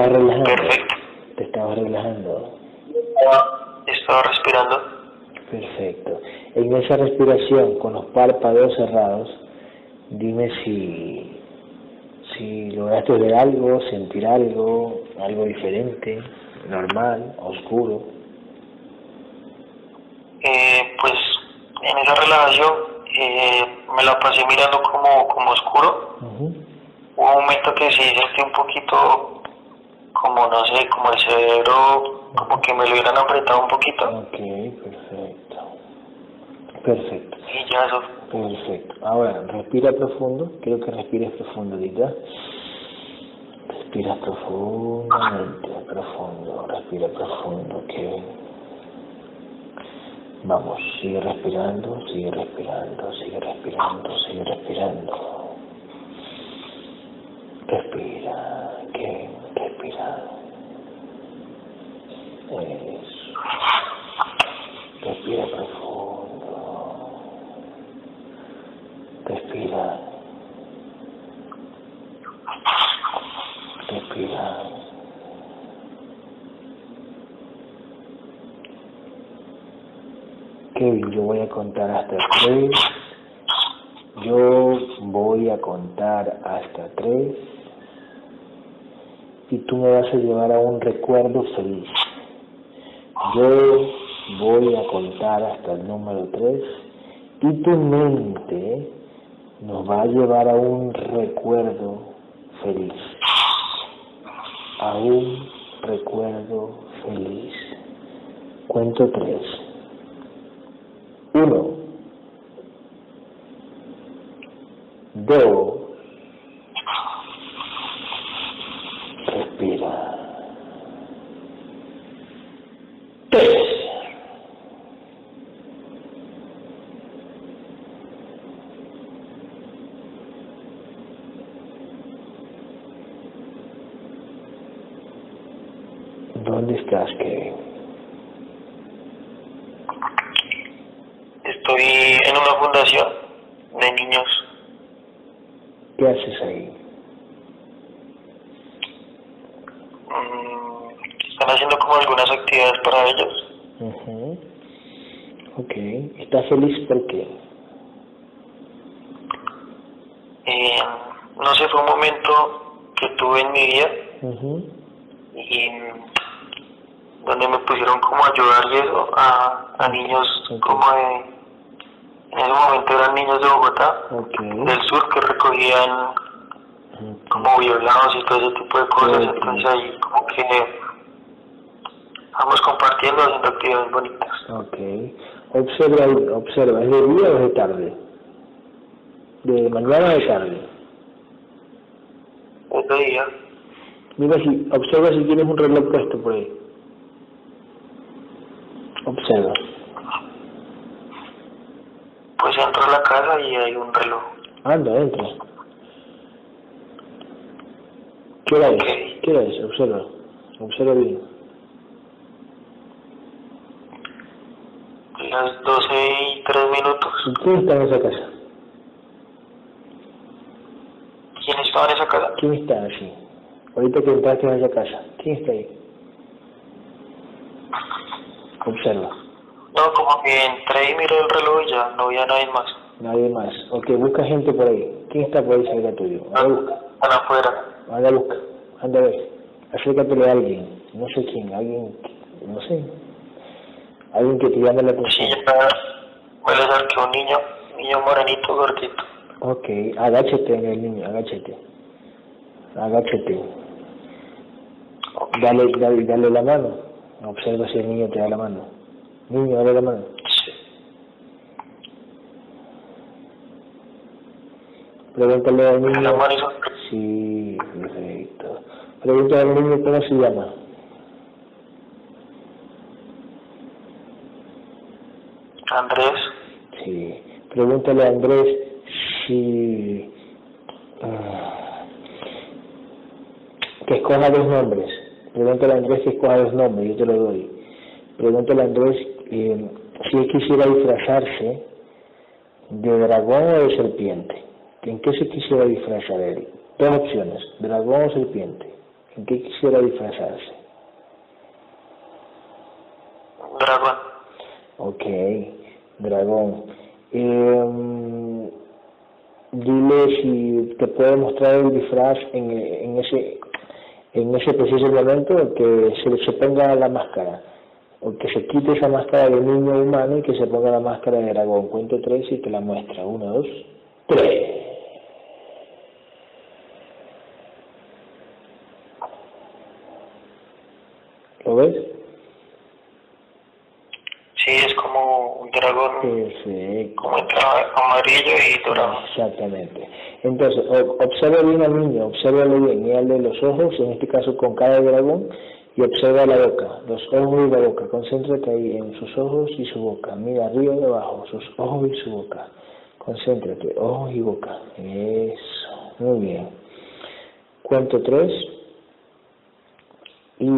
Te estaba relajando. Perfecto. Te estaba relajando. Estaba respirando. Perfecto. En esa respiración, con los párpados cerrados, dime si, si lograste ver algo, sentir algo, algo diferente, normal, oscuro. Eh, pues en esa relajación eh, me la pasé mirando como, como oscuro. Ujú. Hubo un momento que sí sentí un poquito, como no sé, como el cerebro, como que me lo hubieran apretado un poquito. Ok, perfecto. Perfecto. Y ya eso. Perfecto. Ahora, respira profundo. Quiero que respires profundo ahorita. Respira profundamente, profundo. Respira profundo, ok. Vamos, sigue respirando, sigue respirando, sigue respirando, sigue respirando. Yo voy a contar hasta 3 y tú me vas a llevar a un recuerdo feliz. Yo voy a contar hasta el número 3 y tu mente nos va a llevar a un recuerdo feliz. A un recuerdo feliz. Cuento tres. Dos. Respira. Tres. ¿Dónde estás, Kevin? Estoy en una fundación de niños. ¿Qué haces ahí? Mm, están haciendo como algunas actividades para ellos. Ujú. Ok. ¿Estás feliz por qué? Eh, no sé, fue un momento que tuve en mi vida y donde me pusieron como a ayudar y eso a, a niños como de en ese momento eran niños de Bogotá del sur que recogían como violados y todo ese tipo de cosas entonces ahí como que vamos compartiendo haciendo actividades bonitas Ok. Observa, observa. ¿Es de día o es de tarde? ¿De mañana o de tarde? Día Mira si, observa si tienes un reloj puesto por ahí. Observa. pues entro a la casa y hay un reloj Anda, entra. ¿Qué hora es? Ok. ¿Qué hora es? Observa. Observa bien. las 12 y 3 minutos ¿Y quién está en esa casa? ¿Quién estaba en esa casa? ¿Quién está allí? Ahorita que entraste a esa casa. ¿Quién está ahí? Observa. no como que entré y miré el reloj y ya no había nadie más Nadie más. Ok, busca gente por ahí. ¿Quién está por ahí cerca tuyo? Anda, busca. están afuera Anda, busca. Anda a ver. Acércate a alguien. No sé quién. Alguien. No sé. Alguien que te llame la Sí, atención. ya me a un niño, un niño morenito, gordito. Ok, agáchate en el niño. Agáchate. Agáchate. Dale, dale, dale la mano. Observa si el niño te da la mano. Niño, dale la mano. Pregúntale al niño. Sí, perfecto. Pregúntale al niño cómo se llama. Andrés, Sí. Pregúntale a Andrés si... ah, que escoja dos nombres. Pregúntale a Andrés que escoja dos nombres, yo te lo doy. Pregúntale a Andrés eh, si él quisiera disfrazarse de dragón o de serpiente. ¿En qué se quisiera disfrazar él? Dos opciones, dragón o serpiente. ¿En qué quisiera disfrazarse? Dragón. Ok, dragón. Eh, dile si te puede mostrar el disfraz en, ese en ese preciso momento que se, se ponga la máscara o que se quite esa máscara de niño humano y que se ponga la máscara de dragón. Cuento tres y te la muestra. Uno, dos, tres. ¿Lo ves? Sí, es como dragón, Perfecto. como entre amarillo y dorado. Exactamente. Entonces, observa bien al niño, obsérvalo bien, mírale los ojos, en este caso con cara de dragón, y observa la boca, los ojos y la boca. Concéntrate ahí en sus ojos y su boca. Mira arriba y abajo, sus ojos y su boca. Concéntrate, ojos y boca. Eso, muy bien. Cuento tres. Y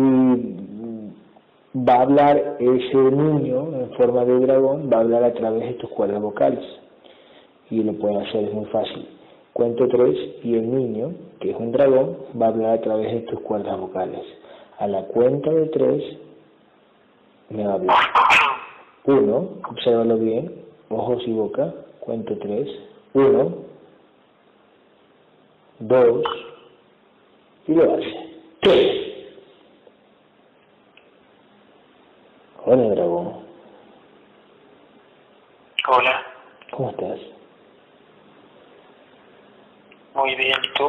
va a hablar ese niño en forma de dragón, va a hablar a través de tus cuerdas vocales. Y lo puede hacer, es muy fácil. Cuento tres y el niño, que es un dragón, va a hablar a través de tus cuerdas vocales. A la cuenta de tres, me va a hablar. Uno, obsérvalo bien, ojos y boca. Cuento tres. Uno, dos, y lo hace. Tres. Hola, dragón. Hola, ¿Cómo estás? muy bien, ¿y tú?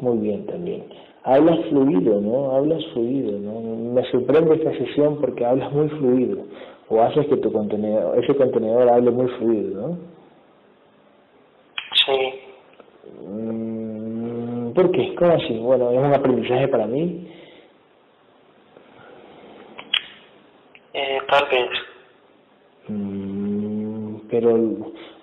Muy bien también. Hablas fluido, ¿no? Hablas fluido, ¿no? Me sorprende esta sesión porque hablas muy fluido. O haces que tu contenedor, ese contenedor hable muy fluido, ¿no? Sí, Mm, ¿Por qué? ¿Cómo así? Bueno, es un aprendizaje para mí. Vez. Mm, pero,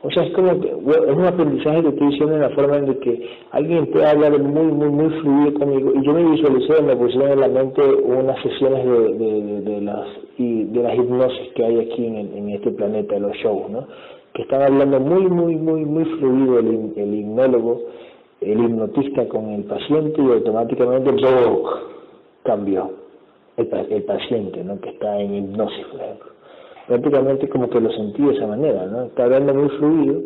o sea, es como que, es un aprendizaje que estoy diciendo en la forma en que alguien puede hablar muy, muy, muy fluido conmigo. Y yo me visualicé, me pusieron en la mente unas sesiones de, de, de, de las y de las hipnosis que hay aquí en, en este planeta, los shows, ¿no? Que están hablando muy, muy, muy, muy fluido el, el hipnólogo, el hipnotista con el paciente y automáticamente ¡boom! cambió el, pa- el paciente, ¿no? Que está en hipnosis, por ejemplo prácticamente como que lo sentí de esa manera, ¿no? Está hablando muy fluido.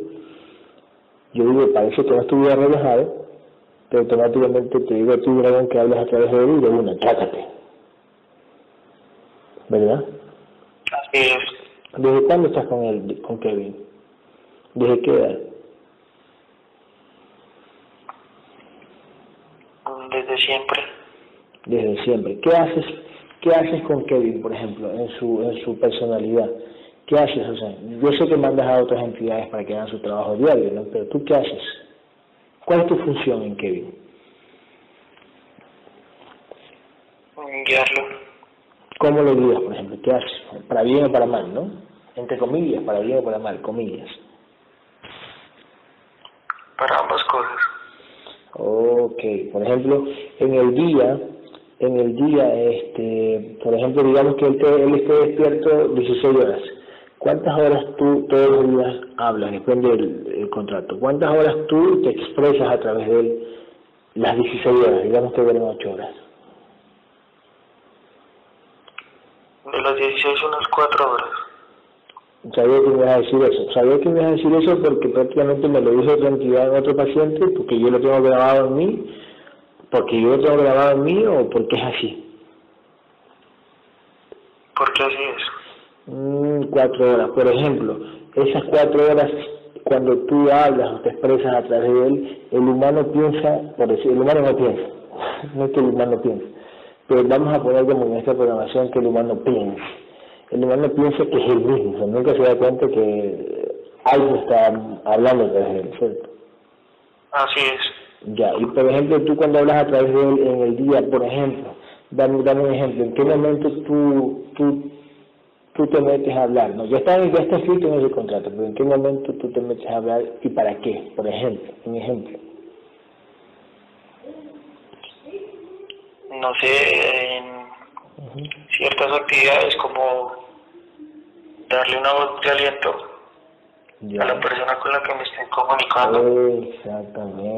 Yo digo, parece que no estuviera relajado, pero automáticamente te digo a ti, dragón, que hablas a través de él y de una, trátate. ¿Verdad? Así es, ¿Desde cuándo estás con él, con Kevin? ¿Desde qué edad? desde siempre. Desde siempre. ¿Qué haces, qué haces con Kevin, por ejemplo, en su, en su personalidad? ¿Qué haces? O sea, yo sé que mandas a otras entidades para que hagan su trabajo diario, ¿no? Pero tú, ¿qué haces? ¿Cuál es tu función en Kevin? Guiarlo, ¿Cómo lo guías, por ejemplo? ¿Qué haces? Para bien o para mal, ¿no? Entre comillas, para bien o para mal, comillas. para ambas cosas. Ok, por ejemplo, en el día, en el día, este, por ejemplo, digamos que él, te- él esté despierto 16 horas. ¿Cuántas horas tú todos los días hablas? Depende del el contrato. ¿Cuántas horas tú te expresas a través de él las 16 horas? Digamos que duermen 8 horas. De las 16 unas 4 horas. Sabía que me ibas a decir eso. Sabía que me ibas a decir eso porque prácticamente me lo dijo otra entidad en otro paciente, porque yo lo tengo grabado en mí, porque yo lo tengo grabado en mí o porque es así. Porque así es. Mm, cuatro horas. Por ejemplo, esas cuatro horas, cuando tú hablas o te expresas a través de él, el humano piensa, por decir, el humano no piensa, no es que el humano piense, pero vamos a poner como en esta programación que el humano piensa. El humano piensa que es él mismo, o sea, nunca se da cuenta que algo está hablando a través de él, ¿cierto? Así es. Ya, y por ejemplo, tú cuando hablas a través de él en el día, por ejemplo, dame, dame un ejemplo, ¿en qué momento tú, tú, tú te metes a hablar? ¿no? Ya, está, ya está escrito en ese contrato, pero ¿en qué momento tú te metes a hablar y para qué? Por ejemplo, un ejemplo. No sé, en ciertas actividades como darle una voz de aliento a la persona con la que me estoy comunicando. Exactamente.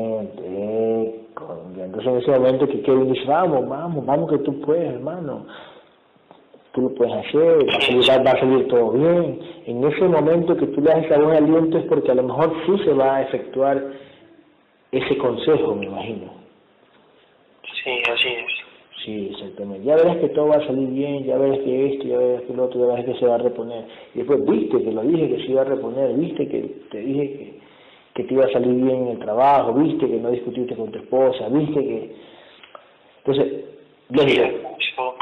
Entonces en ese momento que Kevin dice, vamos, vamos, vamos que tú puedes, hermano. Tú lo puedes hacer, va a, salir, todo bien. En ese momento que tú le das esa voz de aliento es porque a lo mejor sí se va a efectuar ese consejo, me imagino. Sí, así es. Sí, exactamente. Ya verás que todo va a salir bien, ya verás que esto, ya verás que lo otro, ya verás que se va a reponer. Y después viste que lo dije que se iba a reponer, viste que te dije que, que te iba a salir bien en el trabajo, viste que no discutiste con tu esposa, viste que... Entonces, sí, como,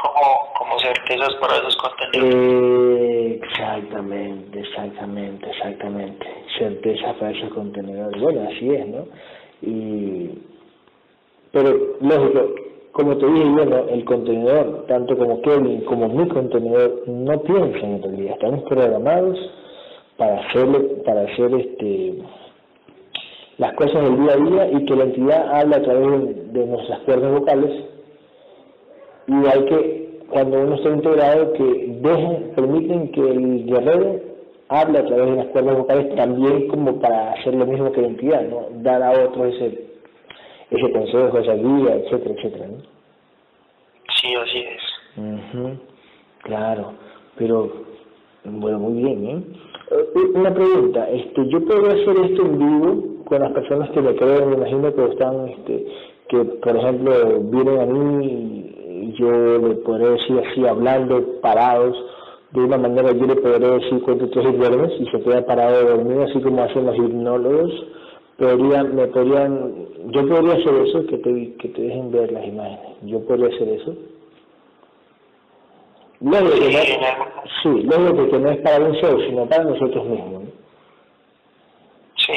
como certezas para esos contenedores. exactamente, exactamente, exactamente. Certezas para esos contenedores. Bueno, así es, ¿no? Y, pero, lógico, como te dije yo, el contenedor, tanto como Kevin como mi contenedor, no piensan en realidad, estamos programados para hacerle, para hacer este las cosas del día a día y que la entidad habla a través de, nuestras cuerdas vocales y hay que, cuando uno está integrado, que dejen, permiten que el guerrero hable a través de las cuerdas vocales también como para hacer lo mismo que la entidad, ¿no? Dar a otros ese, ese consejo, esa guía, etcétera, etcétera, ¿no? Sí, así es. Claro, pero, bueno, muy bien, ¿eh? ¿eh? Una pregunta, este, ¿yo puedo hacer esto en vivo con las personas que me creen? Me imagino que están, este, que por ejemplo vienen a mí y yo le podré decir así, hablando, parados, de una manera yo le podré decir cuánto tres y y se queda parado dormido, así como hacen los hipnólogos, podrían, me podrían, yo podría hacer eso, que te, que te dejen ver las imágenes, yo podría hacer eso. Luego que no, sí, luego que no es para un show, sino para nosotros mismos. Sí,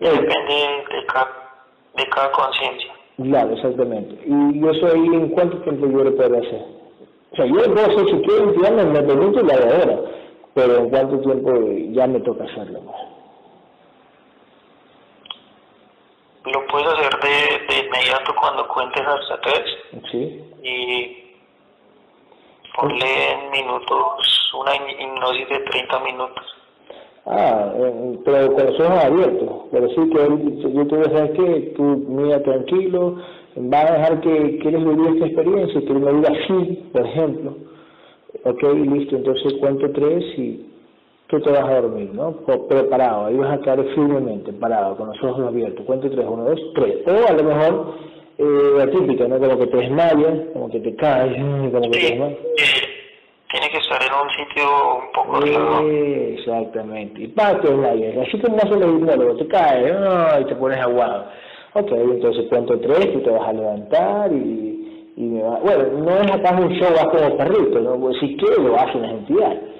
depende de cada, de cada conciencia. Claro, exactamente. Y yo soy, ¿en cuánto tiempo yo lo puedo hacer? O sea, yo lo puedo hacer si quiero, me, me permito la de ahora, pero ¿en cuánto tiempo ya me toca hacerlo? Lo puedes hacer de, de inmediato cuando cuentes hasta tres. Sí. Y ponle en minutos, una hipnosis de 30 minutos. Ah, eh, pero con los ojos abiertos. Pero sí que yo te voy a decir que tú mira tranquilo, va a dejar que quieres vivir esta experiencia, que me diga sí, por ejemplo. Ok, listo, entonces cuento tres y tú te vas a dormir, ¿no? Preparado, ahí vas a quedar firmemente, parado, con los ojos abiertos. Cuento tres, uno, dos, tres. O a lo mejor, eh, la típica, ¿no? Como que te desmayas, como que te caes, como que te desmayas. Tiene que estar en un sitio un poco alejado. Exactamente. Y para te desmayas. Así como hace el hipnólogo, te caes y te pones aguado. Ok, entonces cuento tres, tú te vas a levantar y, y me va... Bueno, no es acá un show, vas como perrito, ¿no? Pues si quieres lo hacen las entidades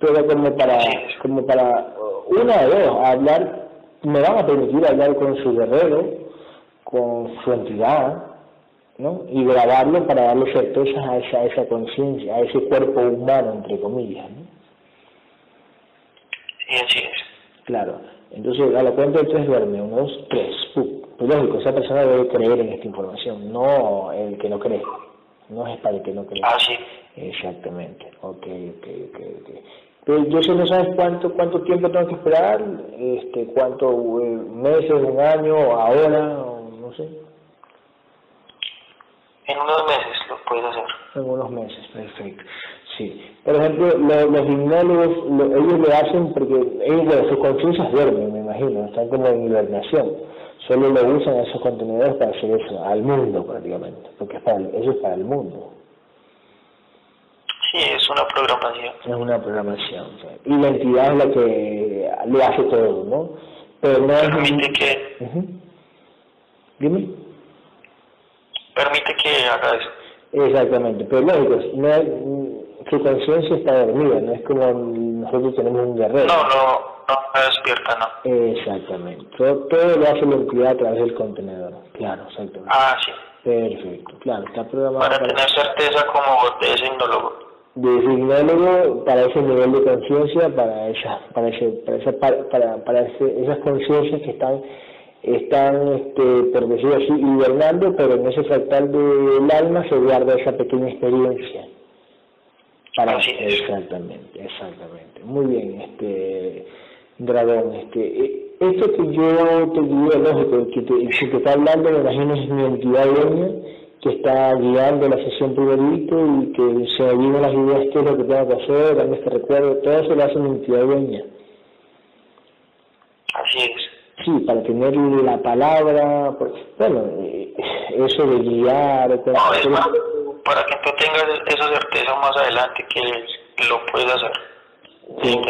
pero como para, como para una de dos, hablar, me van a permitir hablar con su guerrero, con su entidad, ¿no? Y grabarlo para darle certezas a esa, esa conciencia, a ese cuerpo humano, entre comillas, ¿no? Sí, así es. Claro. Entonces, a la cuenta de tres duerme, uno, dos, tres. Pues lógico, esa persona debe creer en esta información, no el que no cree. No es para el que no cree. Ah, sí. Exactamente. Ok, ok, ok, ok. Pero yo sé, no sabes cuánto cuánto tiempo tengo que esperar, este, cuánto eh, meses, un año, ahora, no sé. En unos meses lo puedes hacer. En unos meses, perfecto. Sí. Por ejemplo, los hipnólogos, ellos lo hacen porque ellos, sus conciencias duermen, me imagino, están como en hibernación. Solo lo usan esos contenedores para hacer eso, al mundo prácticamente, porque es para, eso es para el mundo. Sí, es una programación. Es una programación. Y la entidad es la que le hace todo, ¿no? Pero no Permite que... Dime. Permite que haga eso. Exactamente, pero lógico, no su conciencia está dormida, no es como nosotros tenemos un guerrero. No, no, no despierta, no. Exactamente, todo, todo lo hace la entidad a través del contenedor, claro, exactamente. Ah, sí. Perfecto, claro, está programado. Para, tener certeza como de ese de signólogo para ese nivel de conciencia, para esa, para ese, para esa, para, para esas conciencias que están, están, este, por decirlo así, hibernando, pero en ese fractal del alma se guarda esa pequeña experiencia Para, exactamente, exactamente. Muy bien, este Dragón, este, eh, esto que yo te digo, lógico, que te, que te está hablando, me imagino es mi entidad dueña que está guiando la sesión primerito y que se me las ideas, qué es lo que tengo que hacer, dame este recuerdo, todo eso lo hace mi entidad dueña. Así es. Sí, para tener la palabra, bueno, eh, eso de guiar. No, para, que tú tengas esa certeza más adelante que lo puedes hacer, sí.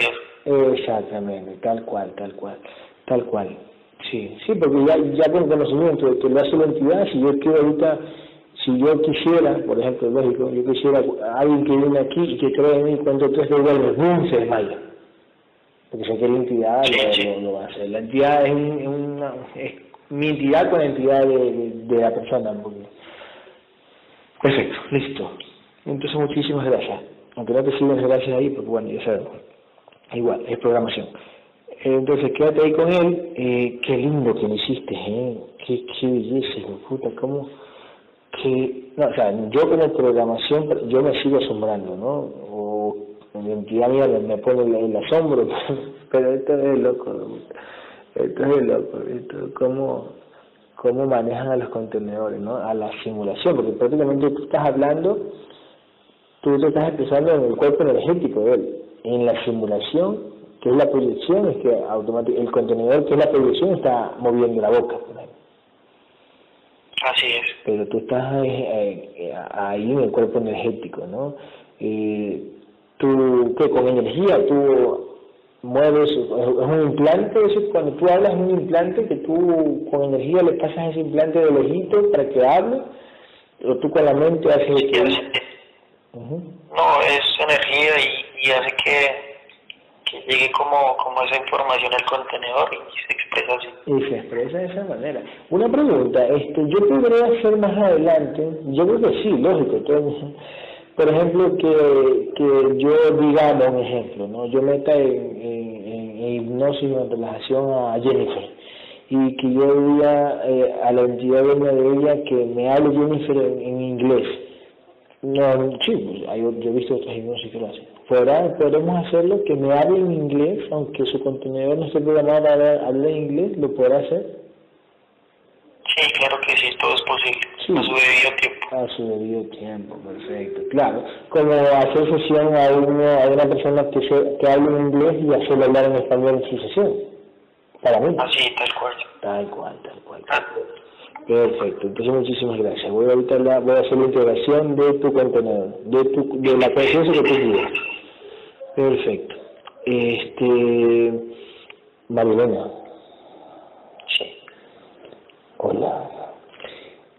eso. Exactamente, tal cual, tal cual, tal cual. Sí, sí, porque ya, ya con conocimiento de que lo hace la entidad, si yo quiero ahorita, si yo quisiera, por ejemplo, lógico, yo quisiera alguien que viene aquí y que cree en mí cuando tres de vuelve, ¡bum! se desmaya. Porque sé que la entidad lo, va a hacer. La entidad es, una, es mi entidad con la entidad de, de, la persona. Perfecto, listo. Entonces muchísimas gracias. Aunque no te sigas gracias ahí, porque bueno, ya sabes, igual, es programación. Entonces quédate ahí con él, eh, qué lindo que lo hiciste, ¿eh? Qué, qué belleza, puta, cómo, que, no, o sea, yo con la programación, yo me sigo asombrando, ¿no? O mi entidad mía me pone el, asombro, pero esto es loco, esto es loco, esto, cómo, cómo manejan a los contenedores, ¿no? A la simulación, porque prácticamente tú estás hablando, tú te estás expresando en el cuerpo energético de él, en la simulación que es la proyección, es que automáticamente el contenedor que es la proyección está moviendo la boca. Así es. Pero tú estás eh, eh, ahí en el cuerpo energético, ¿no? Eh, tú, ¿qué? Con energía, tú mueves, es un implante, cuando tú hablas es un implante que tú con energía le pasas ese implante de lejito para que hable, o tú con la mente haces... No, es energía y, y hace que que llegue como, como esa información al contenedor y se expresa así. Y se expresa de esa manera. Una pregunta, este, yo podría hacer más adelante, yo creo que sí, lógico, por ejemplo, que, que yo digamos un ejemplo, ¿no? yo meta en, en, hipnosis o en relajación a Jennifer y que yo diga eh, a la entidad de ella que me hable Jennifer en, inglés. No, sí, pues, yo he visto otras hipnosis que lo hacen podemos hacerlo que me hable en inglés, aunque su contenedor no esté programado a hablar inglés, ¿lo podrá hacer? Sí, claro que sí, todo es posible. A su debido tiempo. A su debido tiempo, perfecto. Claro, como hacer sesión a, a una persona que, se, que hable en inglés y hacerlo hablar en español en su sesión. Para mí. Así, tal cual. Tal cual, tal cual. Perfecto, entonces muchísimas gracias. Voy ahorita la, voy a hacer la integración de tu contenedor, de, tu, de la conciencia que tú quieras. Perfecto. Este, Marilena. Sí. Hola.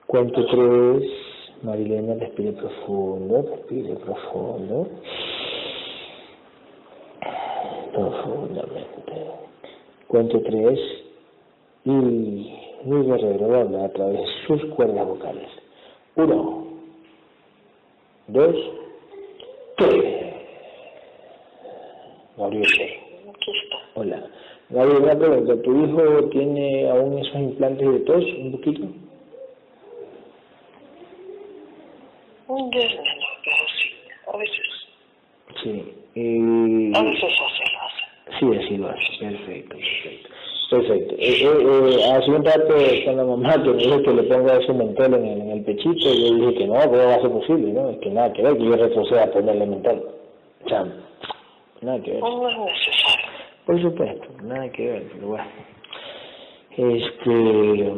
Cuento tres. Marilena, respire profundo, respire profundo. Profundamente. Cuento tres. Y mi guerrero habla a través de sus cuerdas vocales. Uno. Dos. Tres. Gabriel. Hola. Gabriel, una. ¿Tu hijo tiene aún esos implantes de tos un poquito? Un pero sí, a veces. Sí. Y... A veces así lo hace. Sí, así lo hace. Perfecto, perfecto. Perfecto. Eh, eh, eh, hace un rato con la mamá que me dijo que le ponga ese mentol en el, en el pechito yo dije que no, ¿cómo va a ser posible? ¿no? Es que nada que ver que yo retroceda a ponerle mentol. O sea, Nada que ver. No es necesario. Por supuesto, nada que ver, pero bueno. Este.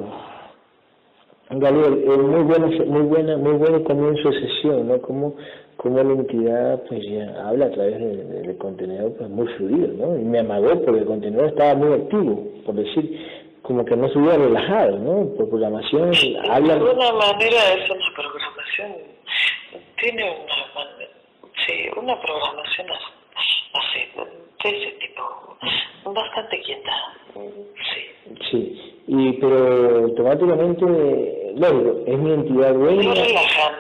Gabriel, muy buena, muy buena, muy bueno comienzo de sesión, ¿no? Como, como la entidad pues ya habla a través del contenedor pues muy fluido, ¿no? Y me amagó porque el contenedor estaba muy activo, por decir, como que no se hubiera relajado, ¿no? Por programación habla... De alguna manera es una programación, tiene una, sí, una programación así así, de ese tipo, bastante quieta, sí. Sí, y, pero automáticamente, lógico, es mi entidad dueña. Ellos relajan,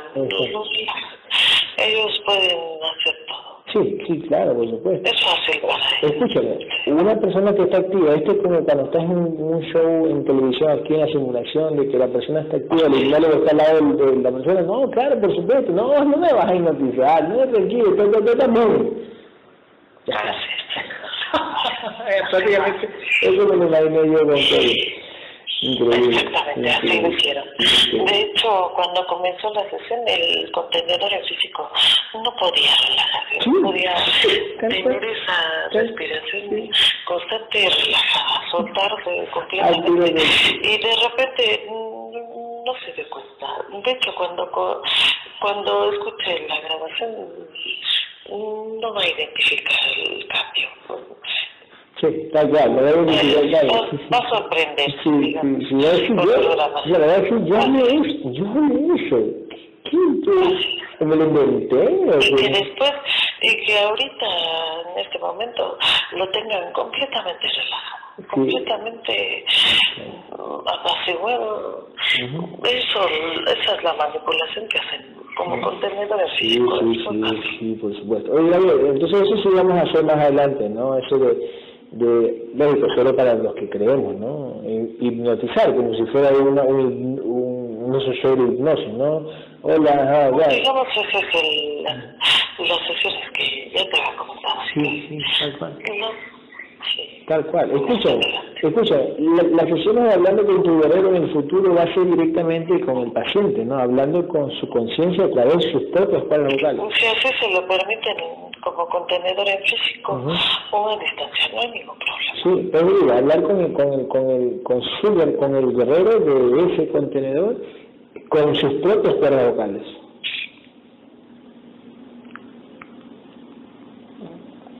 ellos pueden hacer todo, Sí, sí, claro, por supuesto. Es fácil para él. Escúchame, una persona que está activa, esto es como cuando estás en un, show en televisión, aquí en la simulación, de que la persona está activa, el hipnólogo está al lado de, la persona, no, claro, por supuesto, no, no me vas a hipnotizar, no, tranquilo, tú, también. Ya está. Prácticamente, eso me lo imaginé yo con Exactamente, así lo hicieron. De hecho, cuando comenzó la sesión, el contenedor en físico no podía relajarse, no podía tener esa respiración constante y relajada, soltarse completamente. Y de repente mm, no se dio cuenta. De hecho, cuando, cuando escuché la grabación, mm, no va a identificar el cambio Sí, tal cual, que tal Va a sorprender. Sí, sí, sí, yo, la verdad que yo hice, yo. ¿Qué? ¿Me lo inventé? Y que después, y que ahorita, en este momento, lo tengan completamente relajado, completamente apaciguado. Eso, esa es la manipulación que hacen como contenedores físicos. Sí, sí, sí, sí, por supuesto. Oye, entonces eso sí vamos a hacer más adelante, ¿no? Eso de de lógico solo para los que creemos no hipnotizar como si fuera una un, un, un show de hipnosis no hola ah, ya. digamos ese es el las sesiones que ya te había comentado. Sí sí tal cual. Sí. tal cual. Escucha escucha la, las sesiones hablando con tu guerrero en el futuro va a ser directamente con el paciente no hablando con su conciencia a través de sus propios cuadros vocales. Si así se lo permiten como contenedor en físico o a distancia, no hay ningún problema. Sí, pero hablar con el, con el, con el, con, su, con el guerrero de ese contenedor con sus propios cuerdas vocales.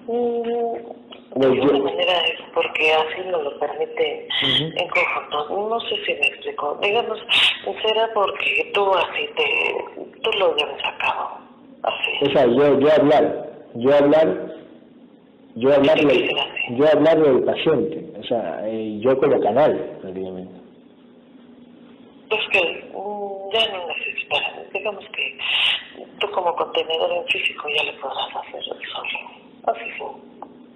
Mm, de alguna manera es porque así nos lo permite en conjunto. No sé si me explico. Digamos, será porque tú así te, tú lo llevas a cabo. Así. O sea, yo, yo hablar yo hablar yo hablar yo hablar del paciente o sea eh, yo como canal prácticamente pues que mm, ya no necesitas digamos que tú como contenedor en físico ya le podrás hacer solo así fue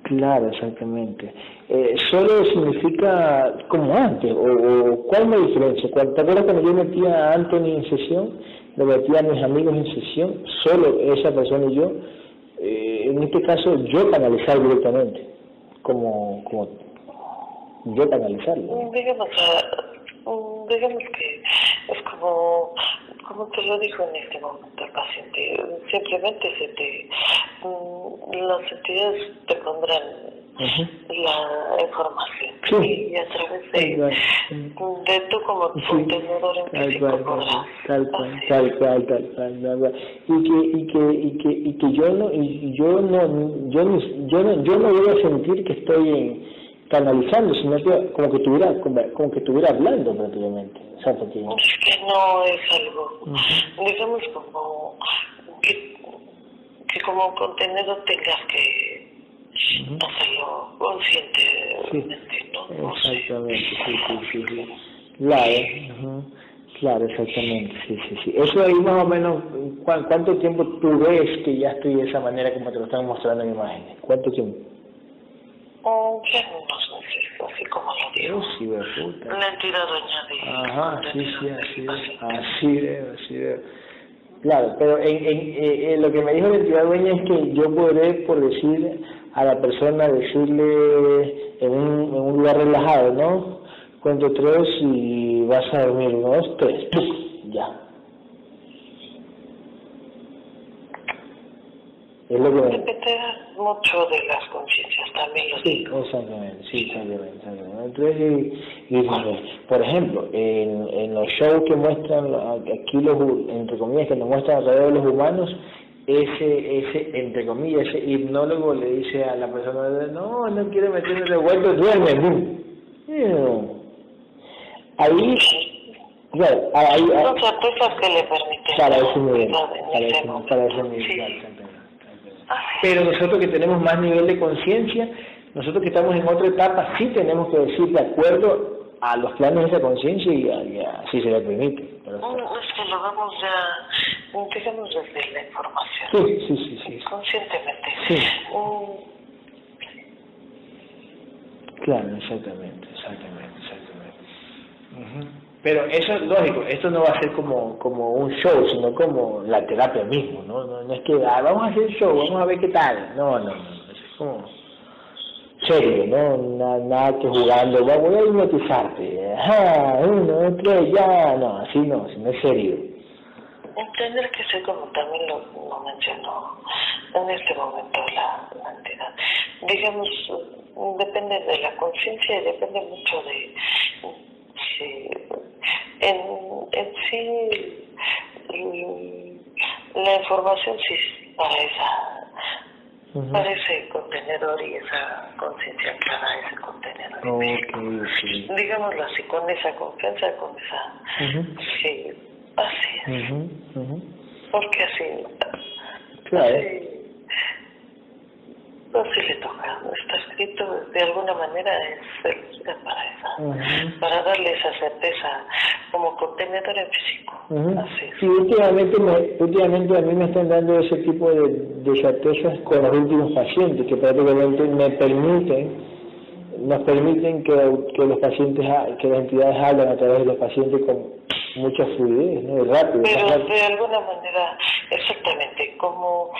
Claro, exactamente. Eh, solo significa como antes, o, o ¿cuál es la diferencia? ¿Te acuerdas cuando yo metía a Anthony en sesión? Lo metía a mis amigos en sesión, solo esa persona y yo, eh, en este caso yo canalizar directamente, como, como yo canalizarlo. Uh, digamos que es como, como te lo dijo en este momento el paciente, simplemente se te, mm, las entidades te pondrán la información. Sí. y a través de, de tú como contenedor en físico tal cual, tal cual, tal cual, tal cual, y que y que y que y que yo no y yo no yo no yo no yo no voy a sentir que estoy en, canalizando sino que como que estuviera como, que estuviera hablando prácticamente. Que, es que no es algo digamos como que que como contenedor tengas que hacerlo conscientemente, ¿no? Exactamente, sí, sí, sí, Claro, claro, exactamente, sí, sí, sí. Eso ahí más o menos, ¿cuánto tiempo tú ves que ya estoy de esa manera como te lo están mostrando en imágenes? ¿Cuánto tiempo? Oh, ya unos así como lo digo. Puta. La entidad dueña de... Ajá, sí, sí, así, así veo, así veo. Claro, pero en, en, eh, lo que me dijo la entidad dueña es que yo podré, por decir, a la persona decirle en un, en un lugar relajado, ¿no? Cuento tres y vas a dormir, dos, tres, ya. Es lo que Depende mucho de las conciencias también. Lo sí, exactamente, sí, exactamente. exactamente. Entonces, y, y, por ejemplo, en, en los shows que muestran, aquí los, entre comillas, que nos muestran alrededor de los humanos, ese, ese, entre comillas, ese hipnólogo le dice a la persona, no, no quiero meterme de vuelta, duerme. Ahí, claro, ahí, Son certezas que le permiten. Para ese nivel, para ese, para ese nivel, Pero nosotros que tenemos más nivel de conciencia, nosotros que estamos en otra etapa, sí tenemos que decir de acuerdo a los planes de esa conciencia y, así se le permite. Pero, es que lo vamos ya digamos desde la información. Sí, sí, sí. sí. Conscientemente. Sí. Claro, exactamente, exactamente, exactamente. Ujú. Pero eso es lógico, esto no va a ser como, como un show, sino como la terapia mismo, ¿no? No, no es que ah, vamos a hacer show, vamos a ver qué tal. No, no, no, es como serio, ¿no? Na- nada que jugando, voy a hipnotizarte. Ajá, uno, tres, ya, no, así no, sino es serio. Tendrá que ser como también lo, lo mencionó en este momento la, entidad. Digamos, depende de la conciencia y depende mucho de si en, en sí mm, la información sí esa Ujú. para ese contenedor y esa conciencia clara ese contenedor. Ok, sí. Digámoslo así, con esa confianza, con esa... Ujú. Sí, así es. Porque así, Claro. así, así le toca. Está escrito de alguna manera, es para esa, Ujú. para darle esa certeza como contenedor en físico. Así es. Sí, últimamente, me, últimamente a mí me están dando ese tipo de, de certezas con los últimos pacientes que prácticamente me permiten, nos permiten que, que los pacientes, que las entidades hablan a través de los pacientes con mucha fluidez, ¿no? Y rápido. Pero rápido. de alguna manera, exactamente, como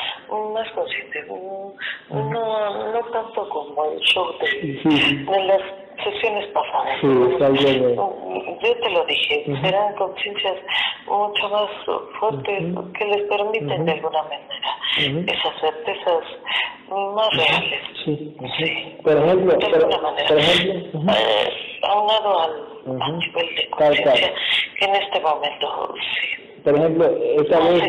más consciente, un- no, no tanto como el show de, sí. de las sesiones pasadas. Sí, exactamente. Yo te lo dije, Ujú. serán conciencias mucho más fuertes que les permiten de alguna manera esas certezas más reales. Sí. Por ejemplo, de alguna manera. por ejemplo, ujú. Eh, aunado al, al nivel de conciencia que en este momento sí, por ejemplo, nos vez,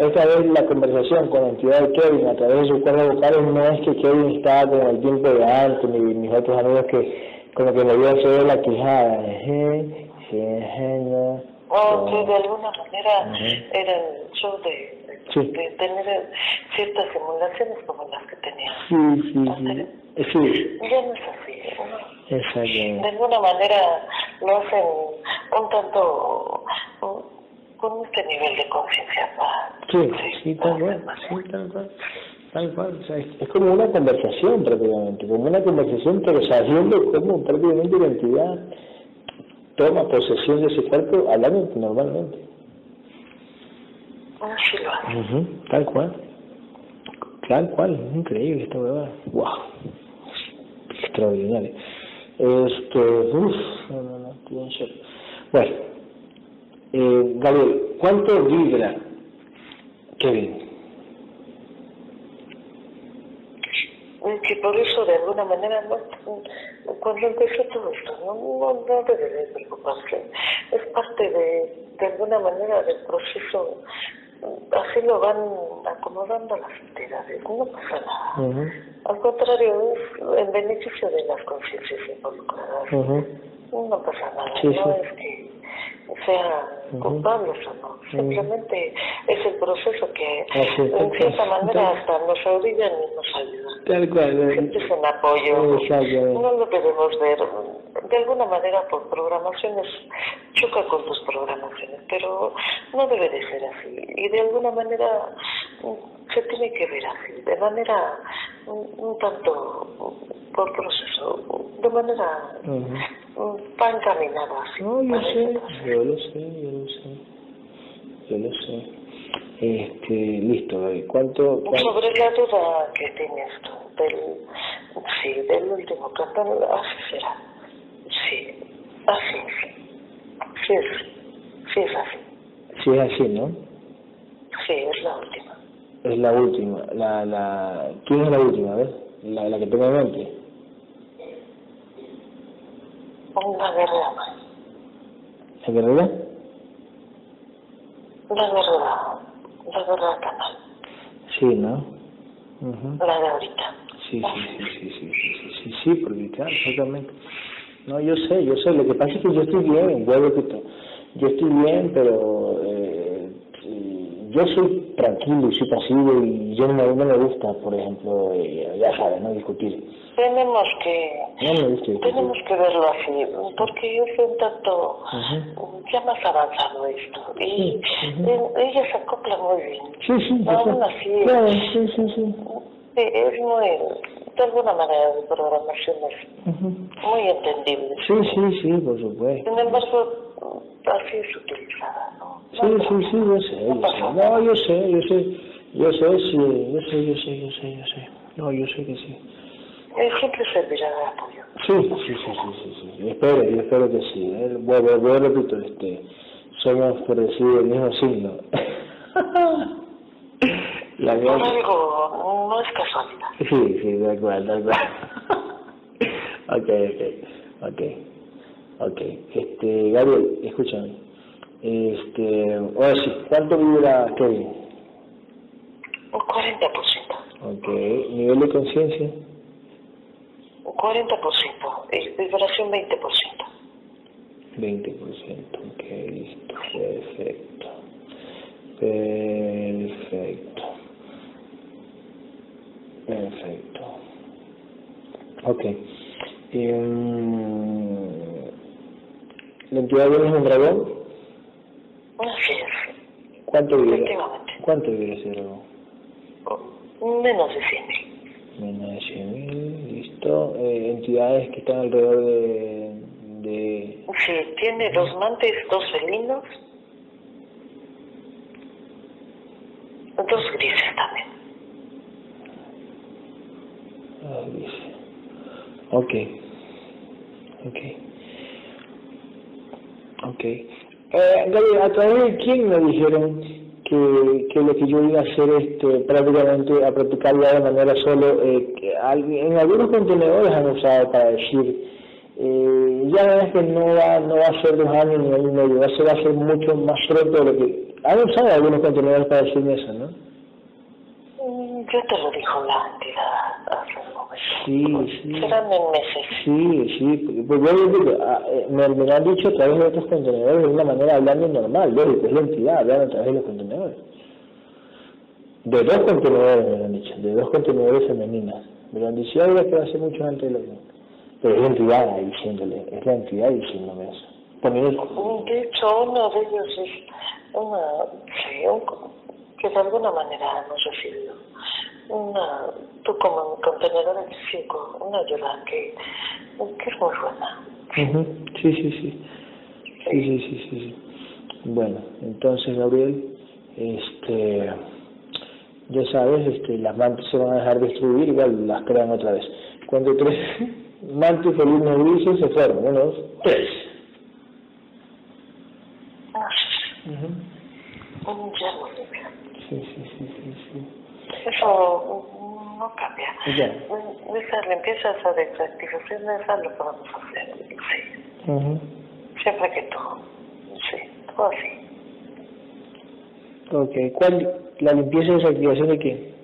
esta vez la conversación con la entidad de Kevin a través de sus cuerdas vocales no es que Kevin estaba con el tiempo de antes, ni mis otros amigos que como que me vieron hacer la quijada. O que de alguna manera era el show de, Sí. de tener ciertas simulaciones como las que tenía. Sí, sí, sí. Sí, Ya no es así. ¿no? De alguna manera lo hacen un tanto con este nivel de conciencia Sí, sí, tal cual, sí, tal cual. Tal cual, o sea, es, como una conversación prácticamente, como una conversación, pero sabiendo cómo prácticamente la entidad toma posesión de ese cuerpo hablando normalmente. Así lo hace. Tal cual. Tal cual, increíble esta huevada. Wow. Extraordinario. Este, uff, no, no, no. Bueno, eh, Gabriel, ¿cuánto vibra Kevin? Que por eso de alguna manera no, cuando empezó todo esto no, no, no debe de preocuparse. Es parte de, de alguna manera del proceso. Así lo van acomodando las entidades no pasa nada. Ujú, al contrario es en beneficio de las conciencias involucradas. No pasa nada Sí, no sí. es que sean Ujú. culpables o no simplemente es el proceso que en cierta manera hasta nos orillan y nos ayudan Tal cual. Siempre es un apoyo. No lo debemos ver. De alguna manera, por programaciones, choca con tus programaciones, pero no debe de ser así. Y de alguna manera mm, se tiene que ver así, de manera mm, un tanto por proceso, de manera mm, va encaminada así. No, yo sé, yo lo sé, yo lo sé. Yo lo sé. Este, listo, Gaby. ¿Cuánto, cuánto? Sobre la duda que tienes tú, del, sí, del último cantón, así será. Sí, así es. Sí es, sí es así. Si es así, ¿no? Sí, es la última. Es la última. La, la... ¿Quién es la última, a ver? La, la que tengo en mente. Una guerrera más. ¿La guerrera? de verdura, de verdura canal. Sí, ¿no? Uh -huh. La de ahorita. Sí, sí, sí, sí, sí, sí, sí, sí, porque claro, exactamente. No, yo sé, yo sé, lo que pasa es que yo estoy bien, vuelvo que yo estoy bien, pero eh, yo soy tranquilo y soy pasivo y yo no me, no me gusta, por ejemplo, eh, ya sabes, no discutir. Tenemos que, No tenemos que verlo así, porque yo soy un tanto ya más avanzado esto y Ujú. eh, ella se acopla muy bien. Sí, sí, Aún así, Claro, sí, sí, sí. Sí, es muy, de alguna manera de programación es Ujú. muy entendible. Sí, sí, sí, por supuesto. Sin embargo, así es utilizada, ¿no? Sí, sí, sí, yo sé, yo sé. No, yo sé, yo sé, yo sé, sí, yo sé, yo sé, yo sé, yo sé. No, yo sé que sí. Eh, siempre servirá de apoyo. Sí, sí, sí, sí, sí, sí. Espero, yo espero que sí. ¿eh? Bueno, bueno, repito, este, somos por decir el mismo signo. La Por mía- algo, no es casualidad. Sí, sí, de acuerdo, de acuerdo. ok, ok, ok, ok. Este, Gabriel, escúchame. Este, ahora sí, ¿cuánto vibra Kevin? Un 40%. Ok, nivel de conciencia, Un 40%. Y vibración 20%. 20%, ok, listo, perfecto. Perfecto. Perfecto. Ok. Em, ¿La entidad viene es un dragón? Así es. ¿Cuánto? Efectivamente. ¿Cuánto vibra ese dragón? Menos de 100 mil. Menos de 100.000, listo. Eh, entidades que están alrededor de... de... Sí, tiene dos mantes, dos felinos. Dos grises también. Ok. Ok. Ok. Eh, ¿a través de quién me dijeron que, que lo que yo iba a hacer este, prácticamente a practicar de manera solo? Eh, que en algunos contenedores han usado para decir, eh, ya la verdad es que no va, no va a ser dos años ni año y medio, va a ser, va a ser mucho más pronto de lo que... Han usado algunos contenedores para decirme eso, ¿no? Yo te lo dijo la entidad hace un momento. Sí, sí. Serán en meses. Sí, sí, pues yo digo, ah, eh, me, me lo han dicho a través de otros contenedores de una manera hablando normal, lógico, es la entidad hablando a través de los contenedores. De dos contenedores me lo han dicho, de dos contenedores femeninas. Me lo han dicho, ahora que va a ser mucho antes de lo que... Pero es la entidad ahí diciéndole, es la entidad diciéndome eso. Poniendo... De hecho, uno de ellos es una, sí, un- que de alguna manera hemos recibido una, tú como contenedor físico, una ayuda que, que es muy buena. Sí, sí, sí. Sí, sí, sí, sí, sí. Bueno, entonces, Gabriel, este, ya sabes, este, las mantis se van a dejar destruir, igual las crean otra vez. Cuando tres mantis felinos grises se fueron, uno, dos, tres. Ah, Ujú. Sí, sí, sí, sí, sí. Eso no cambia. Ya. Esas limpiezas o desactivaciones, esas lo podemos hacer, sí. Siempre que tú, sí, todo así. Ok, ¿cuál? ¿La limpieza y desactivación de qué?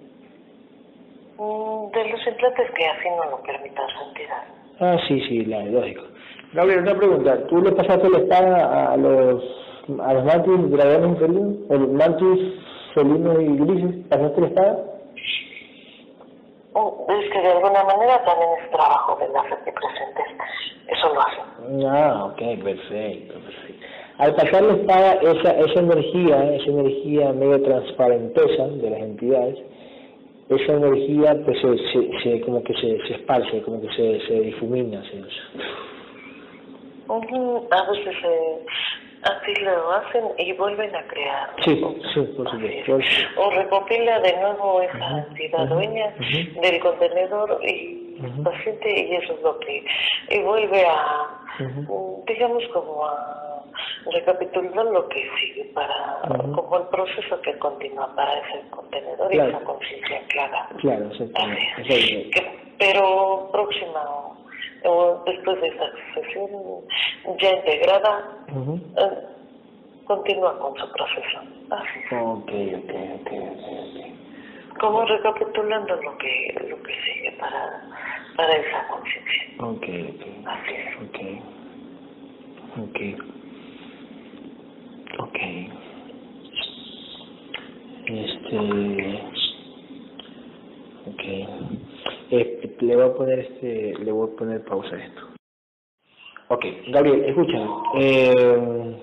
Mm, De los implantes que así no lo permita su entidad. Ah, sí, sí, la, lógico. Gabriel, una pregunta. ¿Tú le pasaste la espada a los, a los mantis dragones? ¿O los mantis felinos y grises? ¿Pasaste la espada? Mm, Es que de alguna manera también es trabajo de las presentes. Eso lo hacen. Ah, ok, perfecto, perfecto. Al pasar la espada, esa, esa energía, esa energía medio transparentosa de las entidades, esa energía pues se, se, se- como que se, se esparce, como que se, se difumina, se, Ujú, A veces eh, así lo hacen y vuelven a crear. Sí, sí, por supuesto. O recopila de nuevo esa entidad dueña del contenedor y paciente y eso es lo que y vuelve a digamos como a recapitular lo que sigue para como el proceso que continúa para ese contenedor Claro. y esa conciencia clara. Claro, exactamente. Que- pero próxima o después de esa sesión ya integrada Ujú. eh, continúa con su proceso. Así es. Ok, ok, ok, ok, ok. Como recapitulando lo que lo que sigue para para esa conciencia. Ok, ok. Así es. Ok. Ok. Ok. Este. Ok. Eh, le voy a poner este. Le voy a poner pausa a esto. Ok, Gabriel, escúchame. Eh,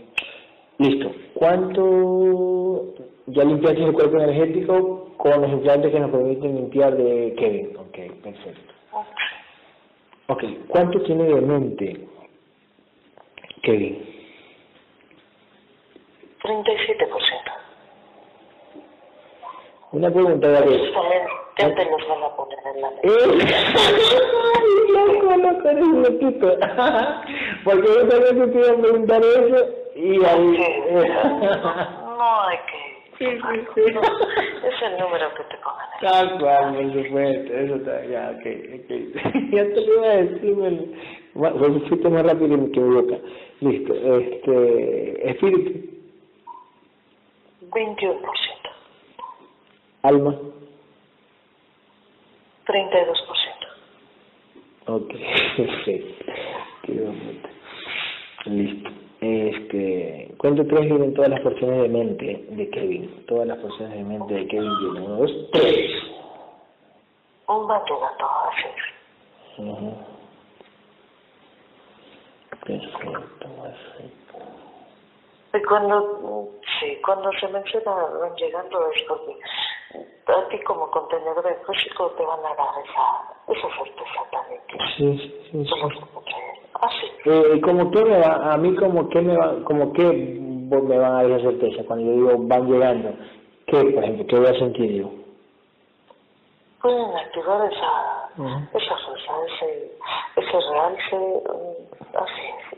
listo. ¿Cuánto ya limpiaste el cuerpo energético con los implantes que nos permiten limpiar de Kevin? Ok, perfecto. Ok, ¿cuánto tiene de mente Kevin? 37%. Una pregunta, Gabriel. Ya te los van a poner en la mesa. Loco, loco, eres un loquito. Porque yo también te iba a preguntar eso y ahí... No hay que... Sí, sí, sí. Es el número que te ahí. Tal cual, por supuesto, eso está, ya, ok, ok. ya te lo iba a decir, bueno, bueno, poquito más rápido que mi boca. Listo, este, espíritu, 21%. alma, 32%. ok, perfecto. Listo. Este, ¿cuánto tres vienen todas las porciones de mente de Kevin? Todas las porciones de mente de Kevin vienen. Uno, dos, tres. Un bate así. Ujú. Perfecto, perfecto. Y cuando, sí, cuando se menciona van llegando es porque a ti como contenedor de físico te van a dar esa, esa certeza también Sí, sí, sí. así. Eh, como que me va, a mí como que me va, como que me van a dar esa certeza cuando yo digo van llegando, ¿qué, por ejemplo, qué voy a sentir yo? Pueden activar esa, Ujú. esa fuerza, ese, ese realce, mm, así,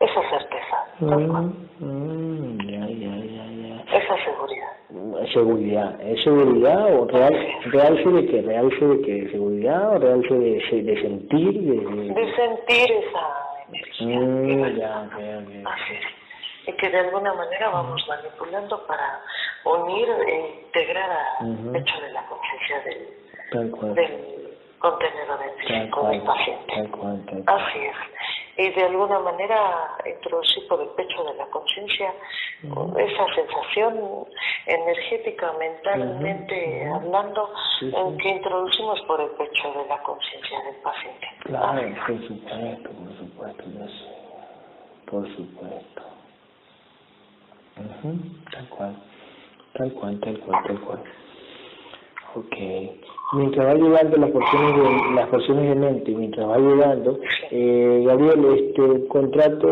esa certeza, Mm, mm, ya, ya, ya, ya. esa seguridad. Mm, Seguridad, ¿es seguridad o real, realce de qué? ¿Realce de qué? ¿Seguridad o realce de, de sentir? De, de- De sentir esa energía. Mm, ya, ok, ok. Así es. Y que de alguna manera vamos manipulando para unir e integrar al Ujú. pecho de la conciencia del, del contenedor del cual, paciente. tal cual, tal cual. Así es. Y de alguna manera introducir por el pecho de la conciencia esa sensación energética, mentalmente hablando, Sí, en sí. que introducimos por el pecho de la conciencia del paciente. Claro, por supuesto, por supuesto, yo sé. Por supuesto. Tal cual, tal cual, tal cual, tal cual. Ok. Mientras va llegando las porciones de, las porciones de mente, mientras va llegando, eh, Gabriel, este contrato,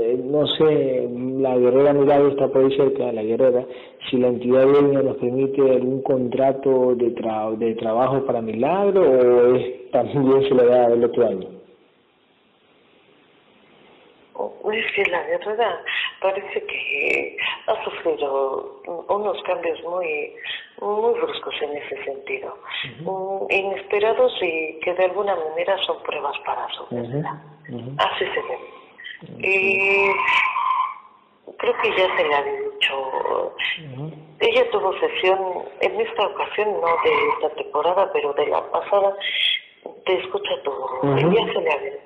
eh, no sé, la guerrera Mirado está por ahí cerca, la guerrera, si la entidad dueña nos permite algún contrato de, tra de trabajo para Milagro o es, también se le da el otro año. Es que la guerrera parece que ha sufrido unos cambios muy muy bruscos en ese sentido, Mm, inesperados y que de alguna manera son pruebas para su ujú. Así se ve. Y creo que ya se le había dicho, ella tuvo sesión en esta ocasión, no de esta temporada, pero de la pasada, te escucha todo. Ya se le había dicho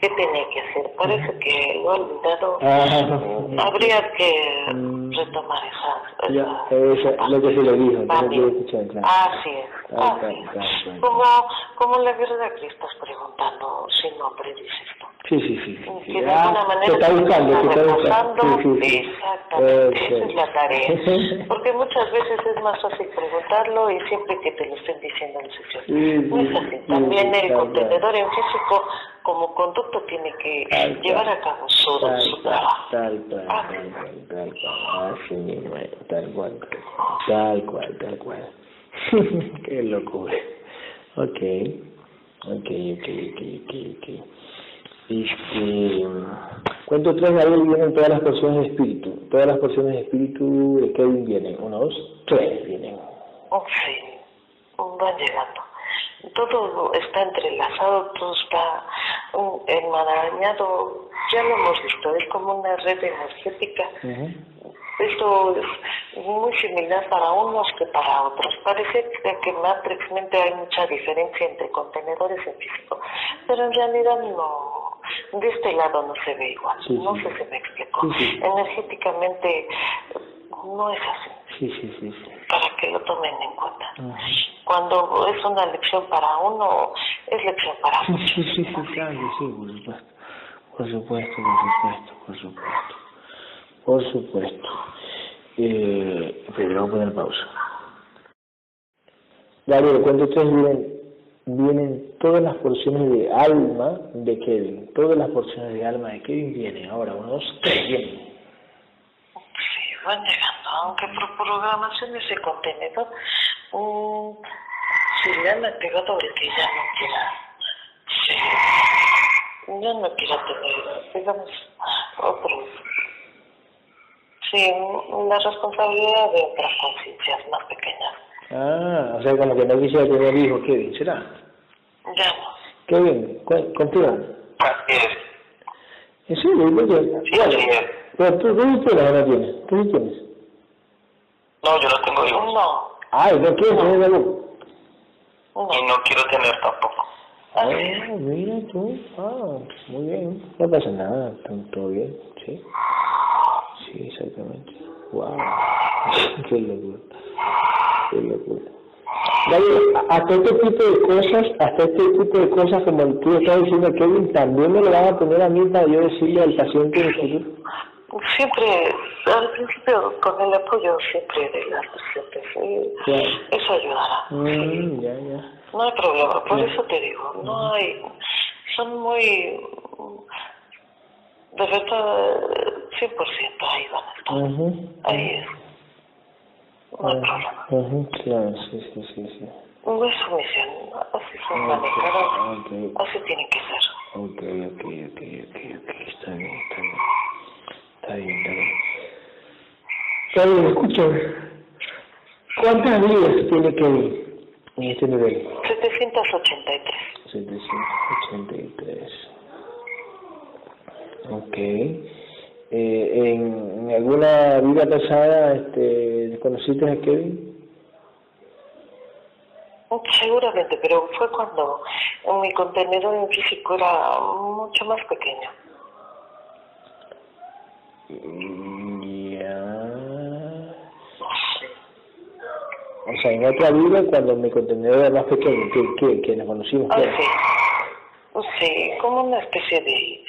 qué tenía que hacer. Parece que lo ha olvidado. Ah, Habría que Mm. retomar esa. Ya, esa- lo que se le dijo, escuché, claro. Así es. Tal así. Como, como la guerra que estás preguntando sin nombre, dices tú. Sí, sí, sí. Que de Ah, alguna manera está buscando, te está buscando. Exactamente, esa es la tarea. Porque muchas veces es más fácil preguntarlo y siempre que te lo estén diciendo en sesión. No es sí, así. sí, También el tal contenedor en físico, como conducto, tiene que Tal llevar a cabo su, Tal su trabajo. tal cual, Ah, tal cual, tal cual, así mismo, tal cual, tal cual, tal cual. Qué locura. Ok, ok, ok, ok, ok, ok. Este, ¿cuánto tres Gabriel vienen todas las porciones de espíritu? Todas las porciones de espíritu de Kevin vienen, uno, dos, tres vienen. Oh, sí, van llegando. Todo está entrelazado, todo está enmarañado. Ya lo hemos visto, es como una red energética. Ujú. Esto es muy similar para unos que para otros. Parece que que matrixmente hay mucha diferencia entre contenedores en físico, pero en realidad no. De este lado no se ve igual. Sí, no sí. sé si me explico. Sí. Energéticamente no es así. Sí, sí, sí. sí. Para que lo tomen en cuenta. Cuando es una lección para uno, es lección para muchos. sí, sí, sí, claro sí, por supuesto. Por supuesto, por supuesto, por supuesto. Por supuesto. Eh, pero vamos a poner pausa. Gabriel, cuando ustedes vienen, vienen todas las porciones de alma de Kevin. Todas las porciones de alma de Kevin vienen. Ahora, uno, dos, tres, vienen. Sí, van llegando, aunque por programación de ese contenedor, mm, si le han activado el que ya no quiera, sí, ya no quiera tener, digamos, otro, sí, la responsabilidad de otras conciencias más pequeñas. Ah, o sea, como que no quisiera tener hijos, Kevin, ¿será? Ya. Kevin, confirma. Así es. ¿En serio? Sí, así es. Pero tú, tú tienes o no tienes? ¿Tú tienes? No, yo no tengo hijos. No, Ay, ¿no quieres tener algo? no. Y no quiero tener tampoco. Ah, mira tú. Ah, muy bien. No pasa nada, todo bien, sí. Sí, exactamente. Wow. Qué locura. Qué locura. David, hasta este tipo de cosas, hasta este tipo de cosas como tú estás diciendo, Kevin, también me lo van a poner a mí para yo decirle al paciente en el futuro. Siempre, al principio, con el apoyo siempre de las pacientes, sí, Claro. eso ayudará. Mm, ya, ya. No hay problema, por Ya. eso te digo, no hay, son muy, de verdad, 100% ahí van a estar, Ujú. ahí es, Ujú, Claro, sí, sí, sí, sí. No es su misión, así son manejadas, Ok, así tiene que ser. ok, ok, ok, ok, ok, está bien, está bien. Está bien, está bien. Está bien, escúchame. ¿Cuántas vidas tiene Kevin en este nivel? 783. 783. Ok. Eh, en, en alguna vida pasada este, conociste a Kevin? Seguramente, pero fue cuando mi contenedor en físico era mucho más pequeño. Ya. O sea, en otra vida, cuando mi contenedor era más pequeño, que, que, que nos conocimos. Ah, sí. Sí, como una especie de...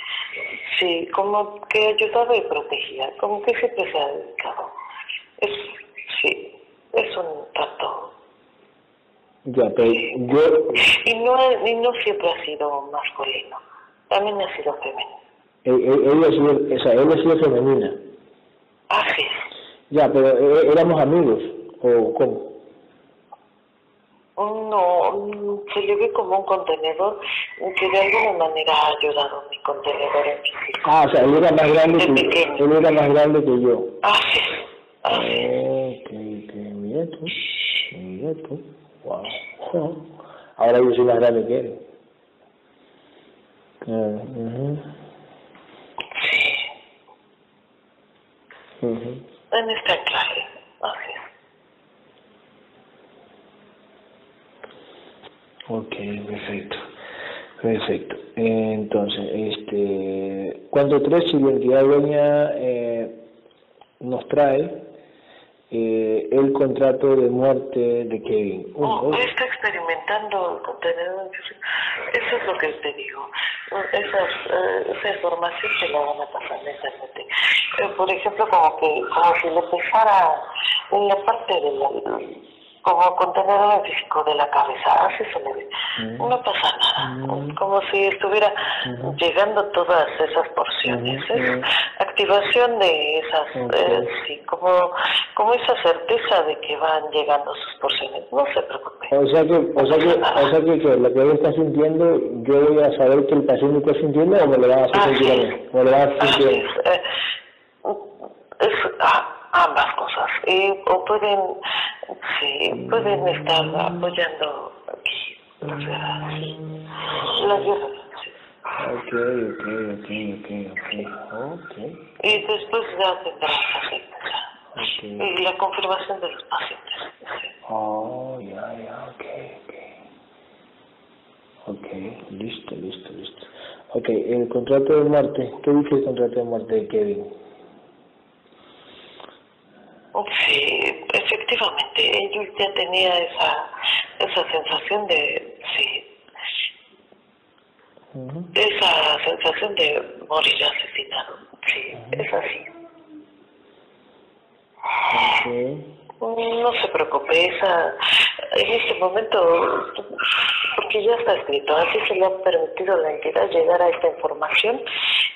Sí, como que ayudaba y protegía, como que siempre se ha dedicado. Es, sí, es un trato. Ya, pero yo, Y no, y no siempre ha sido masculino, también ha sido femenino. eh, eh, ella, ha sido, o sea, él ha sido femenina. Así es. Ya, pero eh, éramos amigos, o cómo? No, se le ve como un contenedor que de alguna manera ha ayudado mi contenedor en físico. Ah, o sea, él era más grande De que él era más grande que yo. Así es. Así es. Ok, ok, mira tú, mira tú, wow. Ahora yo soy más grande que él. Ah, ujú, Sí, ujú. en este anclaje. Así es. Ok, perfecto, perfecto. Entonces, este, cuando tres la entidad dueña eh, nos trae eh, el contrato de muerte de Kevin. Oh, está experimentando contenedor. Eso es lo que te digo. Esas, eh, esa información te la van a pasar netamente. Eh, por ejemplo, como que como si le pesara en la parte de la, como contenedor físico de la cabeza, así se le ve. Mm. No pasa nada. Mm. Como si estuviera Ujú. llegando todas esas porciones. Es ujú. activación de esas, eh, sí, como, como esa certeza de que van llegando sus porciones. No se preocupe. O sea que, o sea que, o sea que, que lo que él está sintiendo, yo voy a saber que el paciente está sintiendo o me lo van a hacer Así sentir a mí. Me lo van a hacer Así sentir eh, es ah, ambas o pueden, sí, pueden estar apoyando aquí. Las guerras, sí. Las guerras, sí. Ok, ok, ok, ok. Y después ya tendrán la certeza. Ok. Y la confirmación de los pacientes. sí. Oh, ya, ya, ok, ok. Ok, listo, listo, listo. Ok, el contrato de muerte, ¿qué dice el contrato de muerte de Kevin? Sí, efectivamente, ellos ya tenía esa, esa sensación de, sí, esa sensación de morir asesinado, sí, es así. No se preocupe, esa, en este momento, porque ya está escrito, así se le ha permitido a la entidad llegar a esta información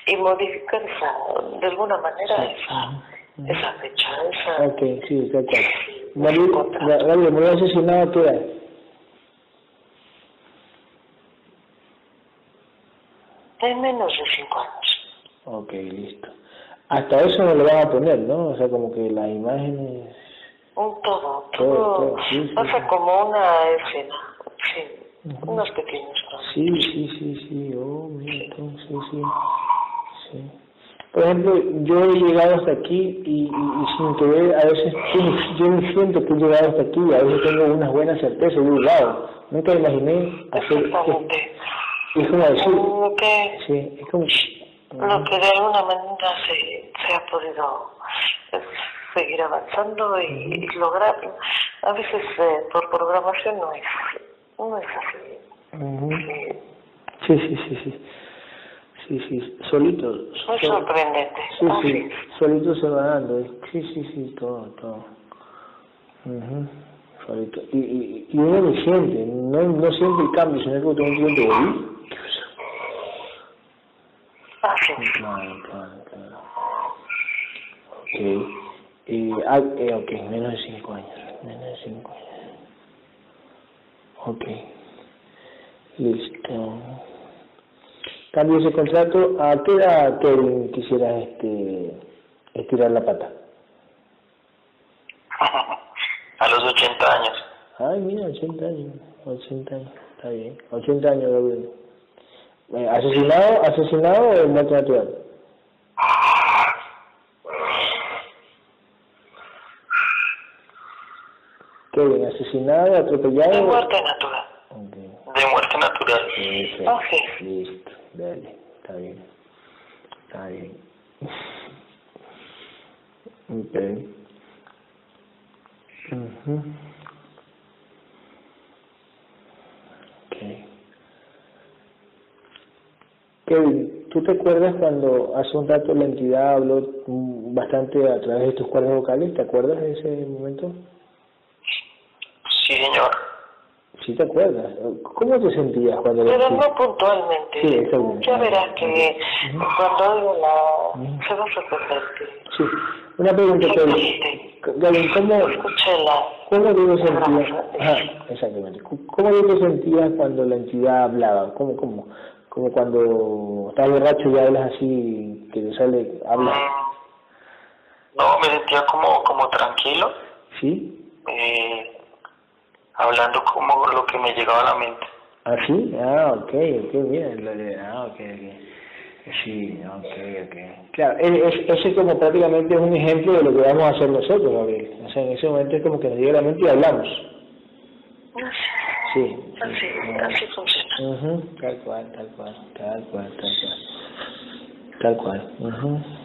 y modificar esa, de alguna manera esa, esa fecha, esa... Ok, sí. Gabriel, Ga- Gabriel, murió asesinado a qué edad? De menos de cinco años. Ok, listo. Hasta eso no lo van a poner, ¿no? O sea, como que las imágenes... Un todo, Todo, todo, todo, sí, sí, pasa sí. como una escena, sí, unos pequeños. Sí, sí, sí, sí, oh, mira, entonces, sí, sí. Por ejemplo, yo he llegado hasta aquí y, y, y sin querer, a veces yo, me- siento que he llegado hasta aquí a veces tengo una buena certeza, yo he llegado. Nunca imaginé hacer... Exactamente. Es como decir... Que, Sí, es como... lo que de alguna manera se, se ha podido es seguir avanzando y, y lograr. A veces eh, por programación no es, no es así. Sí, sí, sí, sí. Sí, sí, solito. muy sol- sorprendente. Sí, Así sí, es. solito se va dando. eh. Sí, sí, sí, todo, todo. Ujú, Solito. Y, y, y uno lo siente, no, no siente el cambio, sino que uno siente, uy, Así es. Claro, claro, claro. Ok. Eh, ah, eh, ok, menos de 5 años. Menos de 5 años. Ok. Listo. Cambio ese contrato. ¿A qué edad, Kevin, quisieras este, estirar la pata? A los 80 años. Ay, mira, 80 años. 80 años. Está bien. 80 años, Gabriel. Eh, ¿Asesinado, asesinado o muerte natural? Kevin, asesinado, atropellado. De muerte natural. Ok. De muerte natural. Perfecto. Ok. Listo. Dale. Está bien. Está bien. ok. Ujú. Ok. Kevin, ¿tú te acuerdas cuando hace un rato la entidad habló bastante a través de tus cuerdas vocales? ¿Te acuerdas de ese momento? Sí, señor. Sí, te acuerdas. ¿Cómo te sentías cuando Pero no puntualmente. Sí, exacto. Ya verás que cuando oiga la... Se va a sorprender que Sí. Una pregunta, Kevin. Kevin, ¿cómo. ¿Cómo tú te sentías? Ajá, exactamente. ¿Cómo tú te sentías cuando la entidad hablaba? ¿Cómo, cómo? Como cuando estás borracho y hablas así, que te sale, habla. Mm, No, me sentía como, como tranquilo, ¿Sí? eh, hablando como lo que me llegaba a la mente. ¿Ah, sí? Ah, ok, ok, bien. Ah, ok, ok. Sí, ok, ok. Claro, e- es- ese como prácticamente es un ejemplo de lo que vamos a hacer nosotros, Gabriel. O sea, en ese momento es como que nos llega a la mente y hablamos. Sí. sí. Así, así funciona. Tal cual, tal cual, tal cual, tal cual. Tal cual.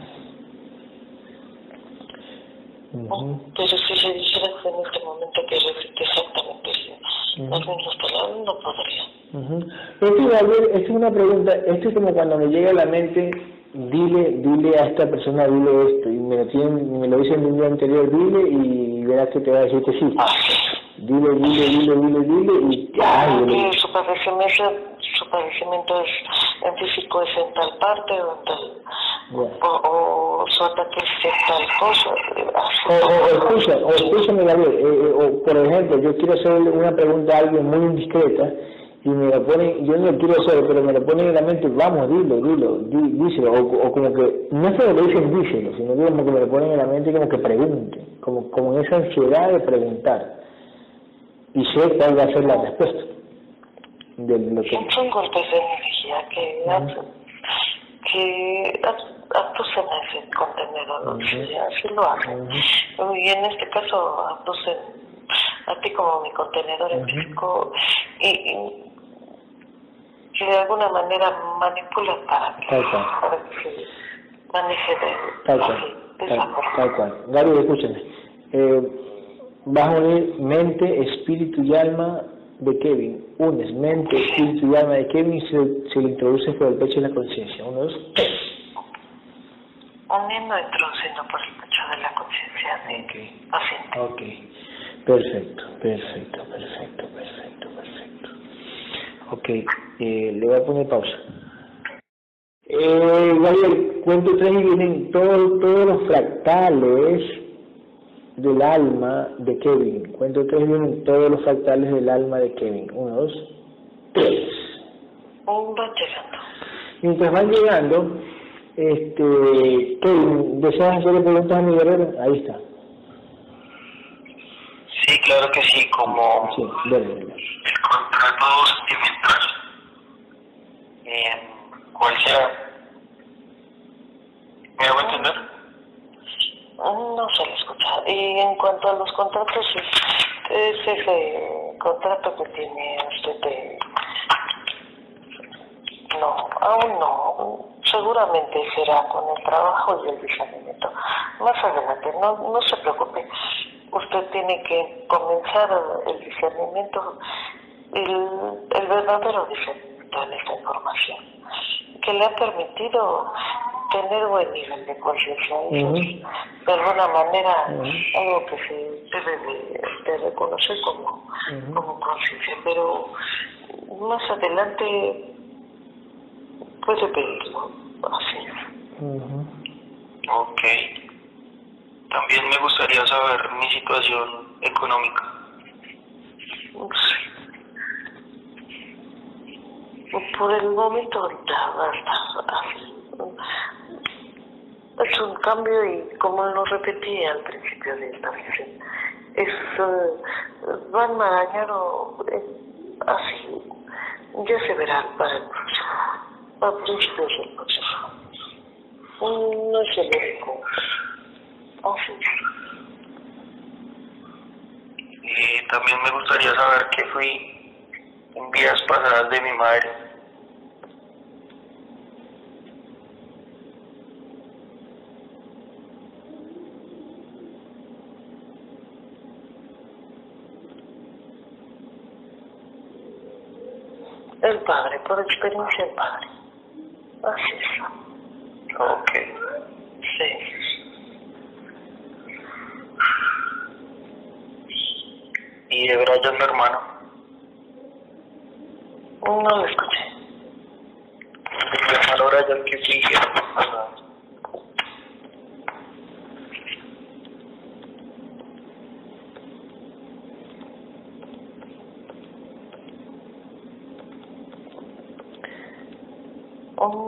Ujú. Pero si le dijeras en este momento que repite exactamente las mismas palabras, no podría. Ujú. Esto, Gabriel, es una pregunta, esto es como cuando me llega a la mente, dile, dile a esta persona, dile esto, y me lo, tienen, me lo dicen un día anterior, dile, y verás que te va a decir que sí. Dile, dile, dile, dile, dile, y ya, yo le- Porque su padecimiento, es, en físico es en tal parte o en tal, ya. o, o su ataque es en tal cosa. así. O, o, escúchame, Gabriel, eh, eh, o por ejemplo, yo quiero hacerle una pregunta a alguien muy indiscreta y me lo ponen, yo no lo quiero hacer, pero me lo ponen en la mente, vamos, dilo, dilo, di, díselo, o, o como que, no es que lo dicen díselo, sino que como que me lo ponen en la mente como que pregunte, como, como esa ansiedad de preguntar, y sé cuál va a ser la respuesta de lo que... Son golpes de energía que hacen, que ab- abducen a ese contenedor, sí, así lo hacen. Y en este caso abducen a ti como mi contenedor en físico y, y que de alguna manera manipulan para que, para que se maneje de, Tal cual, de esa tal, forma. tal cual. Gabriel, escúchame. eh, vas a unir mente, espíritu y alma de Kevin. Unes mente, espíritu y alma de Kevin y se, se le introduce por el pecho de la conciencia. Uno, dos, tres. Uniendo, introduciendo por el pecho de la conciencia de paciente. Ok. Perfecto, perfecto, perfecto, perfecto, perfecto. Ok, eh, le voy a poner pausa. Eh, Gabriel, cuento tres y vienen todos, todos los fractales del alma de Kevin. Cuento tres vienen todos los fractales del alma de Kevin. Uno, dos, tres. Un van llegando. Mientras van llegando, este, Kevin, ¿deseas hacerle preguntas a mi guerrero? Ahí está. Sí, claro que sí, como Sí, dale, dale. el contrato sentimental. Eh, ¿Cuál será? ¿Me hago entender? No se le escucha. Y en cuanto a los contratos, es, es ese contrato que tiene usted. No, aún no. Seguramente será con el trabajo y el discernimiento. Más adelante, no, no se preocupe. Usted tiene que comenzar el discernimiento, el, el verdadero discernimiento en esta información, que le ha permitido tener buen nivel de conciencia. Es, de alguna manera, algo que se debe de, de reconocer como, como conciencia. Pero más adelante puede pedirlo. Así. Ok. También me gustaría saber mi situación económica. Por el momento ahorita va a estar así. Es un cambio y como lo repetí al principio de esta sesión, es eh, va enmarañado eh, así. Ya se verá para el próximo, a próximo. Mm, No es el único. Y también me gustaría saber qué fui en vidas pasadas de mi madre. El padre, por experiencia padre. Así es. Ok. Sí. Y de Brian, mi hermano. No lo escuché. Mi hermano Brian, que fui en vidas pasadas.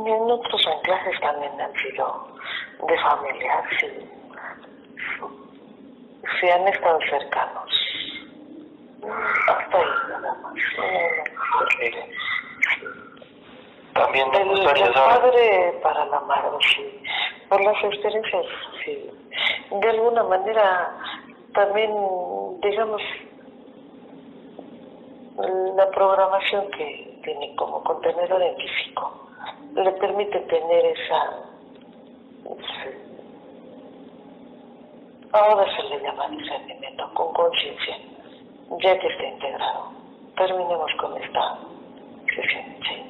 En otros anclajes también han sido de familiar, sí. Sí han estado cercanos. Hasta ahí nada más. No, Ok. También no. El, padre para la madre, sí. Por las experiencias, sí. De alguna manera, también, digamos, la programación que tiene como contenedor en físico le permite tener esa ahora se le llama discernimiento con conciencia ya que está integrado terminemos con esta sesión sí.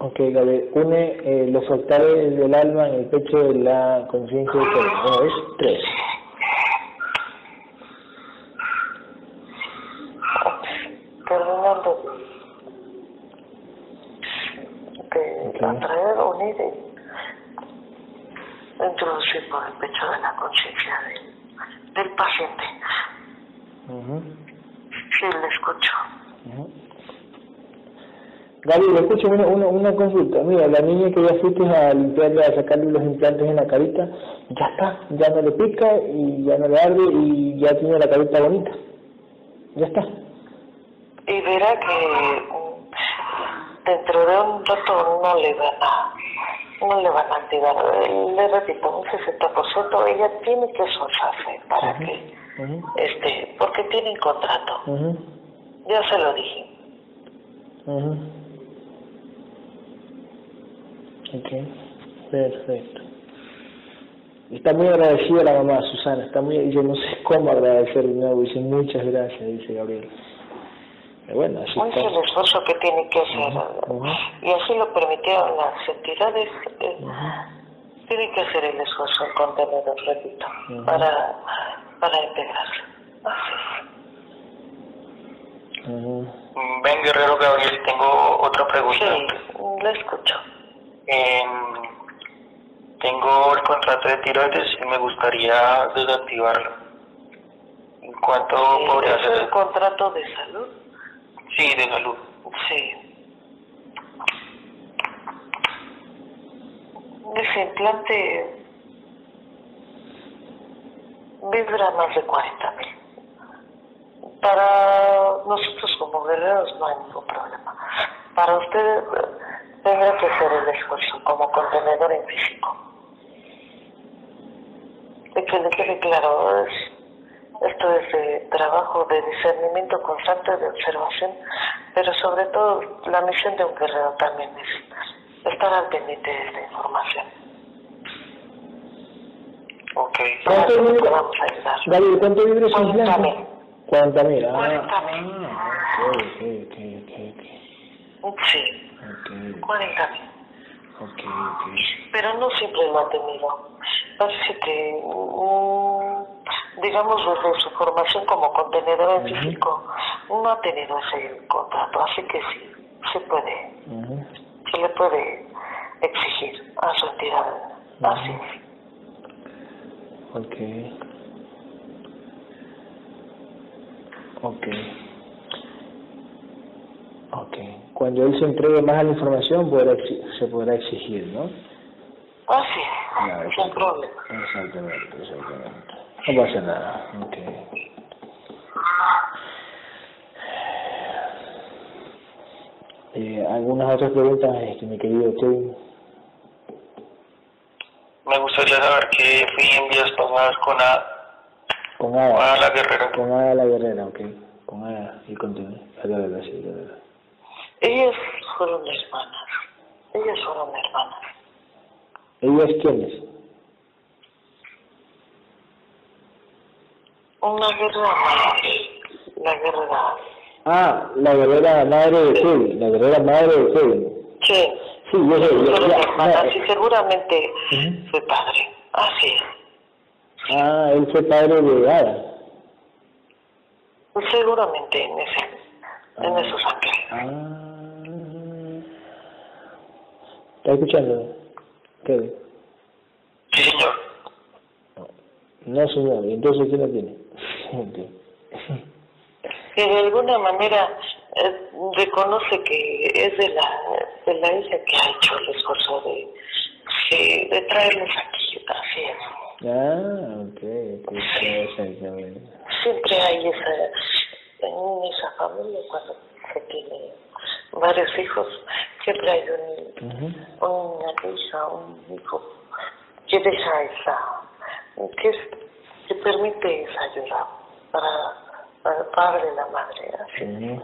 Ok, Gabriel, une eh, los fractales del alma en el pecho de la conciencia de. Uno, dos, tres. terminando de Ok. atraer, unir y introducir por el pecho de la conciencia del- del paciente. Ujú, Sí, le escucho. ujú. Gabriel, escucha una, una, una consulta. Mira, la niña que ya fuiste a limpiarle, a sacarle los implantes en la carita, ya está, ya no le pica y ya no le arde y ya tiene la carita bonita. Ya está. Y verá que dentro de un rato no le van a no le van a activar. Le repito, un 60% ella tiene que esforzarse para Ujú, que, este, porque tienen contrato. Ya se lo dije. Ujú. Ok, perfecto. Está muy agradecida la mamá, Susana, está muy, yo no sé cómo agradecer de nuevo, dice muchas gracias, dice Gabriel. Pero bueno, así Es el esfuerzo que tiene que hacer. Ujú. Y así lo permitieron las entidades. eh, Tienen que hacer el esfuerzo el contenedor, repito, Ujú. para, para integrarse. Así es. Ven, Guerrero Gabriel, tengo otra pregunta. Sí, lo escucho. Em, tengo el contrato de tiroides y me gustaría desactivarlo. ¿En cuánto podría ¿Es el contrato de salud? Sí, de salud. Sí. Ese implante vibra más de 40 mil. Para nosotros como guerreros no hay ningún problema. Para ustedes eh, tendrá que hacer el esfuerzo como contenedor en físico. Y que le quede claro, es- esto es de trabajo de discernimiento constante, de observación, pero sobre todo la misión de un guerrero también es estar al pendiente de esta información. Ok. ¿Cuánto nos vibra? podamos ayudar. ¿cuánto vibra ese 40 implante? mil. 40 mil. Ah, 40 mil. ah, ok, ok, ok, Sí, ok, 40 mil. ok, ok. Pero no siempre lo ha tenido. Parece que, mm, digamos, desde su formación como contenedor en Ujú. físico, no ha tenido ese contrato. Así que sí, se puede, Ujú. se le puede exigir a su entidad. Así es. Ok. Ok. Ok. Cuando él se entregue más a la información, podrá se podrá exigir, ¿no? Así Ya, es, sin exacto. problema. Exactamente, exactamente. No pasa nada. Ok. Eh, ¿Algunas otras preguntas, este, mi querido Kevin? Me gustaría saber que fui en días pasadas con a, Con con Ada. Ada la Guerrero. Con Ada la guerrera, ok. Con Ada y continúe. La guerrera, sí, la guerrera. Ellas fueron hermanas. Ellas fueron hermanas. ¿Ellas quiénes? Una guerrera madre, la guerrera. Ah, la guerrera madre de Kevin. La guerrera madre de Kevin. Sí, Sí, yo sé. yo- fueron ya, hermanas y seguramente fue padre. Así es. Ah, él fue padre de Ada. Seguramente en ese, en esos ángeles. Ah. ¿Está escuchando? Kevin. Sí, señor. No, señor. ¿Entonces quién la tiene? Que de alguna manera eh, reconoce que es de la, de la hija que ha hecho el esfuerzo de, sí, de traerlos aquí. Así es. Ah, ok. ok, Exactamente. siempre hay esa en esa familia cuando se tiene varios hijos siempre hay un, Ujú. una hija un hijo que deja esa que, es- que permite esa ayuda para, para el padre y la madre así.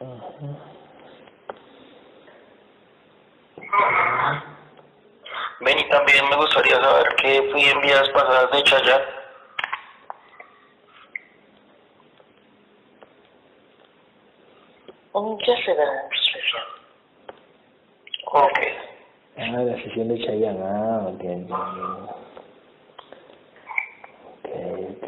Ujú. Ven y también me gustaría saber que fui en días pasadas de Chayán. un ya se verá en sesión Ok. Ah, la sesión de Chayanne. Ah, ok, ok. Ok, ok.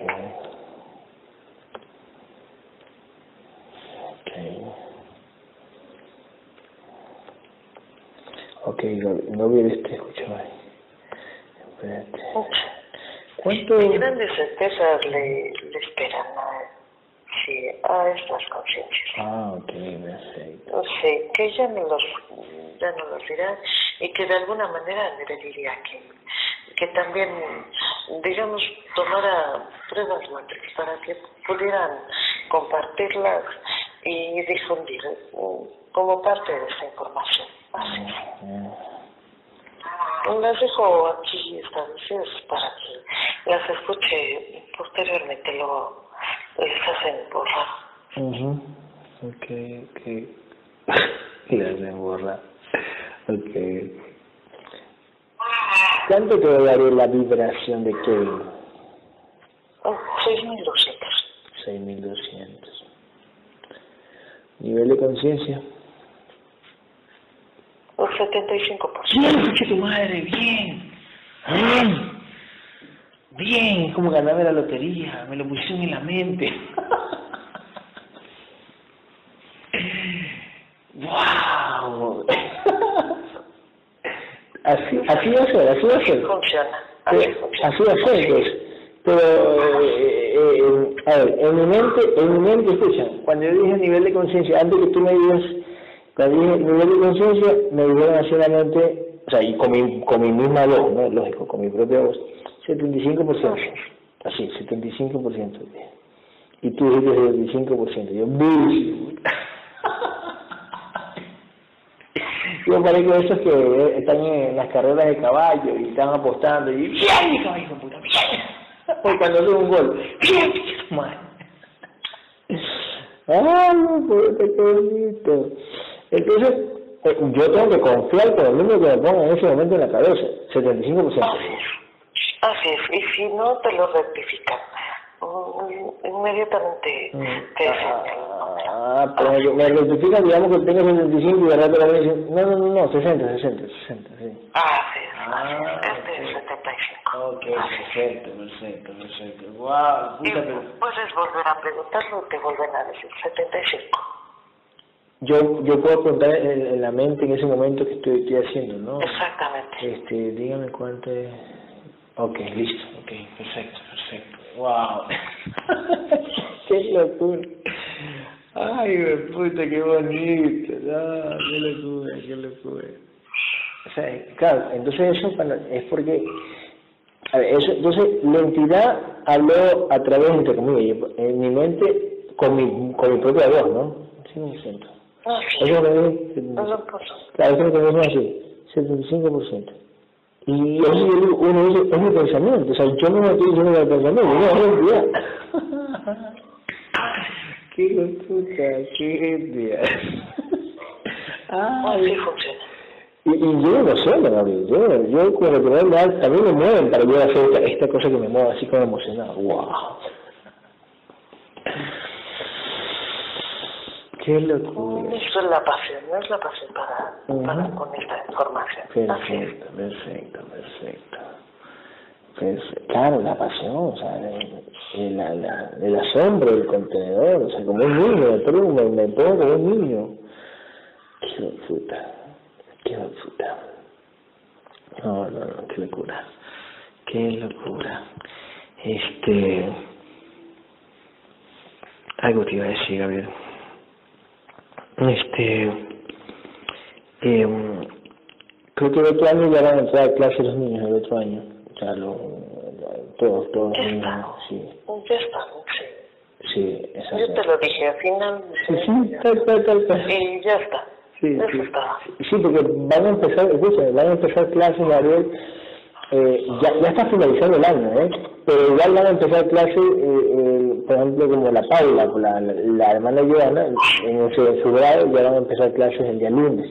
Ok. Ok, vi este, escúchame. Espérate. ¿Cuánto? y grandes certezas le, le esperan a, sí, a estas conciencias Ah, ok, perfecto. Sí, que ella no los, ya no los dirá y que de alguna manera le diría que, que también, digamos, tomara pruebas matriz para que pudieran compartirlas y difundir mm, como parte de esta información. Las dejo aquí establecidas para que las escuche posteriormente, luego, les hacen borrar. mhm okay okay le hacen borrar. okay ¿Cuánto te daría la vibración de Kevin? Oh, 6.200. 6200. Nivel de conciencia. Un 75%. Bien, escucha tu madre, bien. Bien. Bien, como ganarme la lotería, me lo pusieron en la mente. ¡Wow! Así, así va a ser, así va a ser. funciona. Así Eh, funciona. Así va a ser, pues. Pero, eh, eh, a ver, en mi mente, en mi mente, escucha, cuando yo dije nivel de conciencia, antes que tú me digas, dije nivel de conciencia, me dijeron así en la mente, o sea, y con mi, con mi misma voz, ¿no? Lógico, con mi propia voz, 75%. Así, 75%. dije. Y tú dijiste 75%. Yo, bullshit. Yo parezco esos que están en las carreras de caballo y están apostando y ¡bien, mi caballo, puta! ¡Bien! O cuando hace un gol, ¡bien! ¡Ay, puta, qué bonito! Entonces, eh, yo tengo que confiar con el número que me ponga en ese momento en la cabeza, 75%. Así es. Así es. Y si no, te lo rectifican. Mm, Inmediatamente te dicen. Ah, pero me, me rectifican, digamos que tengo 75 y de rato me dicen, no, no, no, no, 60, 60, 60, sí. Ah, así es. Este es 75. Ok, perfecto, perfecto, perfecto. Wow, Y puta, pero puedes volver a preguntarlo y te vuelven a decir 75. Yo, yo puedo preguntar en, en la mente en ese momento que estoy, estoy haciendo, ¿no? Exactamente. Este, dígame cuánto es. Ok, listo, ok, perfecto, perfecto. Wow. qué locura. Ay, me puta, qué bonito. No, qué locura, qué locura. O sea, claro, entonces eso es porque, a ver, eso, entonces la entidad habló a través, entre comillas, en mi mente, con mi, con mi propia voz, ¿no? Sí, me siento. Así Eso me lo me así, 75%. Y digo, uno dice, es mi pensamiento, o sea, yo no me estoy diciendo el pensamiento, yo no es entidad. qué puta, qué entidad. Así Ay, funciona. y, y yo no sé, Gabriel, yo, yo con el poder real también me mueven para yo hacer esta, esta cosa que me mueve así como emocionado. ¡Wow! ¡Qué locura! Eso es la pasión, no es la pasión para, para con esta información. Es. Perfecto, perfecto, perfecto. Perfe- Claro, la pasión, o sea, el, el, el asombro del contenedor, o sea, como un niño, me pongo, me, pongo como un niño. Qué puta, qué puta. No, no, no, qué locura, qué locura. Este, algo te iba a decir, Gabriel. Este, eh, creo que el otro año ya van a entrar a clase los niños, el otro año. O sea, lo, todos, todos Ya los niños, sí, Ya está, sí. sí, exacto. Yo te lo dije al final. Sí, sí, tal, tal, tal, tal. Y ya está. Sí, Eso sí. está. Sí, porque van a empezar, escucha, van a empezar clases, Gabriel, eh, ya, ya está finalizando el año, ¿eh? Pero igual van a empezar clases, eh, eh, por ejemplo, como la Paula, la, la, la hermana Joana, en su, en su grado ya van a empezar clases el día lunes.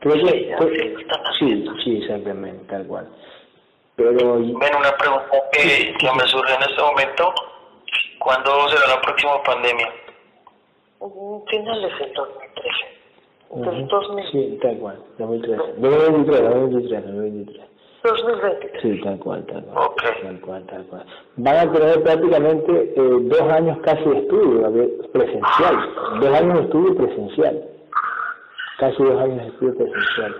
Creo que, Sí, lo están sí, sí, exactamente, tal cual. Pero, Ven, una pregunta que, que me surge en este momento. ¿Cuándo será la próxima pandemia? Finales del 2013. Del Ujú, 2000, sí, tal cual, 2013. 2023, 2023, 2023. 2023. Sí, tal cual, tal cual. Ok. Tal cual, tal cual. Van a tener prácticamente eh, dos años casi de estudio presencial. Dos años de estudio presencial. Casi dos años de estudio presencial.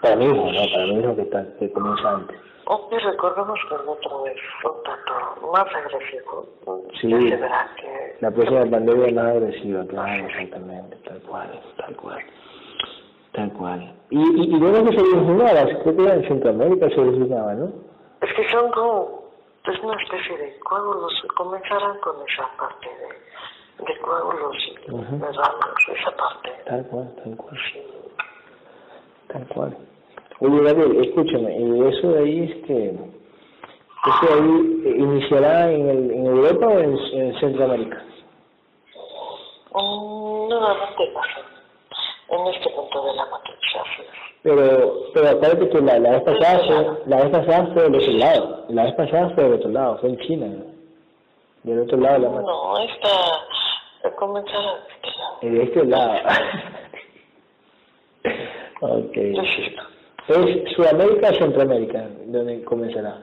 Para mi hijo, ¿no? Para mi hijo que, está, que comienza antes. Aunque recordemos que el otro es un tanto más agresivo. Sí. La próxima pandemia es más agresiva, claro, exactamente. Tal cual, tal cual. Tal cual. ¿Y, y, y dónde se originaba? Creo que era en Centroamérica se originaba, ¿no? Es que son como... Es una especie de coágulos. Comenzarán con esa parte de, de coágulos y Ujú. medanos, esa parte. Tal cual, tal cual. Sí. Tal cual. Oye, Gabriel, escúchame, y eso de ahí es que, ¿Eso ahí eh, iniciará en, el, en Europa o en, en Centroamérica? Mm, nuevamente pasa en este punto de la matriz. Pero, pero acuérdate que la, la vez pasada fue, la vez pasada fue del otro lado, la vez pasada fue del otro lado, fue en China, del otro lado de la matriz. No, esta comenzará De este lado. ok. ¿Es Sudamérica o Centroamérica donde comenzará?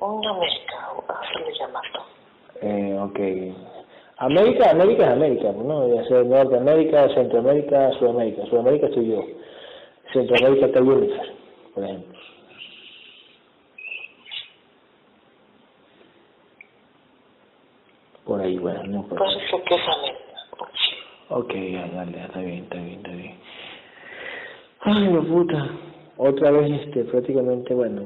Una América, así le llamas tú. Eh, ok. América, América es América, ¿no? Ya sea Norteamérica, Centroamérica, Sudamérica. Sudamérica estoy yo. Centroamérica está Jennifer, por ejemplo. Por ahí, bueno, no Pues eso que es América. Ok, ya, dale, está bien, está bien, está bien. Ay, la puta. Otra vez, este, prácticamente, bueno,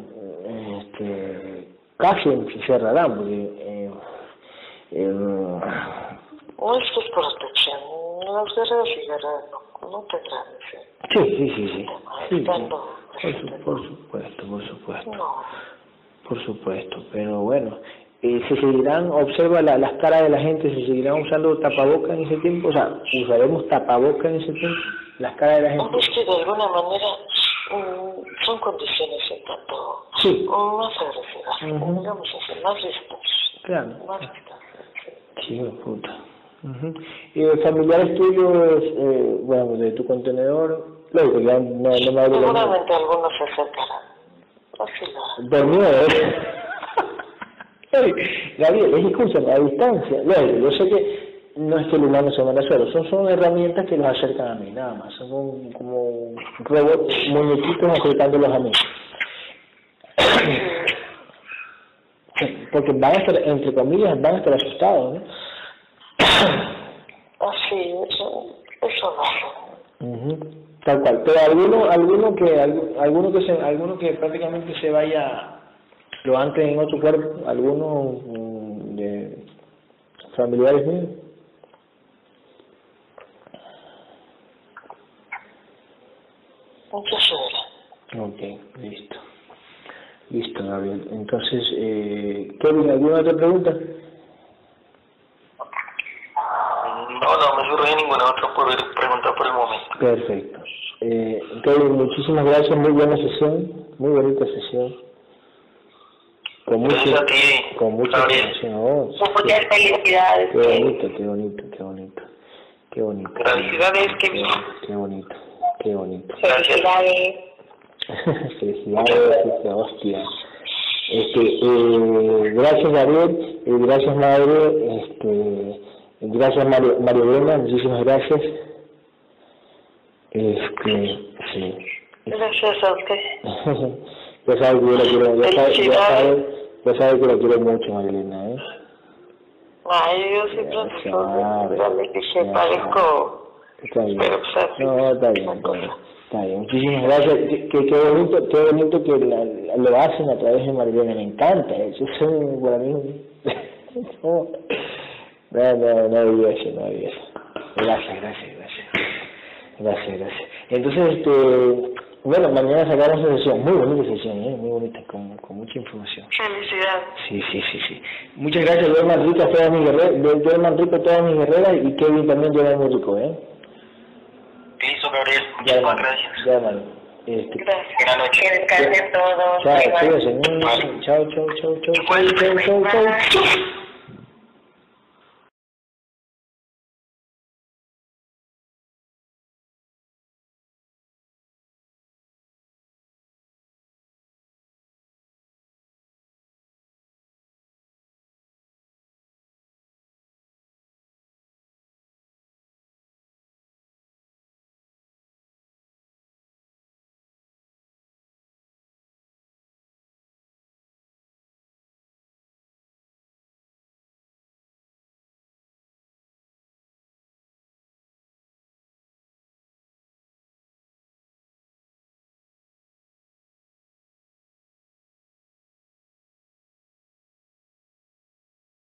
este, casi se cerrarán, porque, eh, No esto es protección. Los guerreros y guerreras no, no tendrán ese sí, sí, sí, sí. sí, sí. Por, por supuesto, por supuesto. No. Por supuesto, pero bueno, eh, se seguirán, observa la, las caras de la gente, se seguirán usando tapabocas en ese tiempo, o sea, usaremos tapabocas en ese tiempo, las caras de la gente. Es que de alguna manera mm, son condiciones un tanto Sí. más agresivas, Ujú. digamos así, más listas. Claro. Más listas. De puta. Ujú. Y los familiares tuyos, eh, bueno, de tu contenedor, lógico, ya no, no me hablo Seguramente algunos se acercarán. Dormido, ¿eh? Ey, Gabriel, es escúchame, a distancia. Lógico, yo sé que no es que el humano se manda solo, son, son herramientas que los acercan a mí, nada más. Son como, como robots, muñequitos acercándolos a mí. Porque van a estar, entre comillas, van a estar asustados, ¿no? Así, eso, eso hace. Ujú, Tal cual. Pero alguno, alguno que, algu- alguno que se, alguno que prácticamente se vaya lo antes en otro cuerpo, alguno mm, de familiares míos. Verá. Ok, listo. Listo, Gabriel. Entonces, eh, Kevin, ¿alguna otra pregunta? No, no me surge ninguna otra por pregunta por el momento. Perfecto. Eh, Kevin, muchísimas gracias, muy buena sesión, muy bonita sesión. Con mucho, Gracias a ti, con mucha información. Oh, Muchas felicidades. Qué bonito, qué bonito, qué bonito. Qué bonito. Felicidades, Kevin. Qué bonito, qué bonito. Felicidades. Felicidades, esa hostia. Este, eh, gracias Gabriel, eh, gracias madre, este, gracias Mario, Mario Brenda, muchísimas gracias. Este, sí. Gracias a usted. ya sabes que yo la quiero, ya sabes, ya Felicidades. sabes, ya sabes que la quiero mucho Marilena, ¿eh? Ay, yo parezco... Bien. Pero, pues, así, No, está bien, está bien. Está bien. Muchísimas gracias. Qué, qué, bonito, qué bonito que la- lo hacen a través de Marilena. Me encanta eso. Es para mí. No, no, no, había eso, no había eso. Gracias, gracias, gracias. Gracias, gracias. Entonces, este, bueno, mañana sacamos una sesión. Muy bonita sesión, ¿eh? Muy bonita, con, con mucha información. Felicidades. Sí, sí, sí, sí. Muchas gracias, duerman ricas todas mis guerreras, duerman rico todas mis guerreras y Kevin también muy rico, ¿eh? Listo, Gabriel. Ya, Muchísimas gracias. Este, Gracias. Buenas noches. Que descansen todos. chao, cuídense. Chao, chao, chao, chao, chao, chao, chao, chao.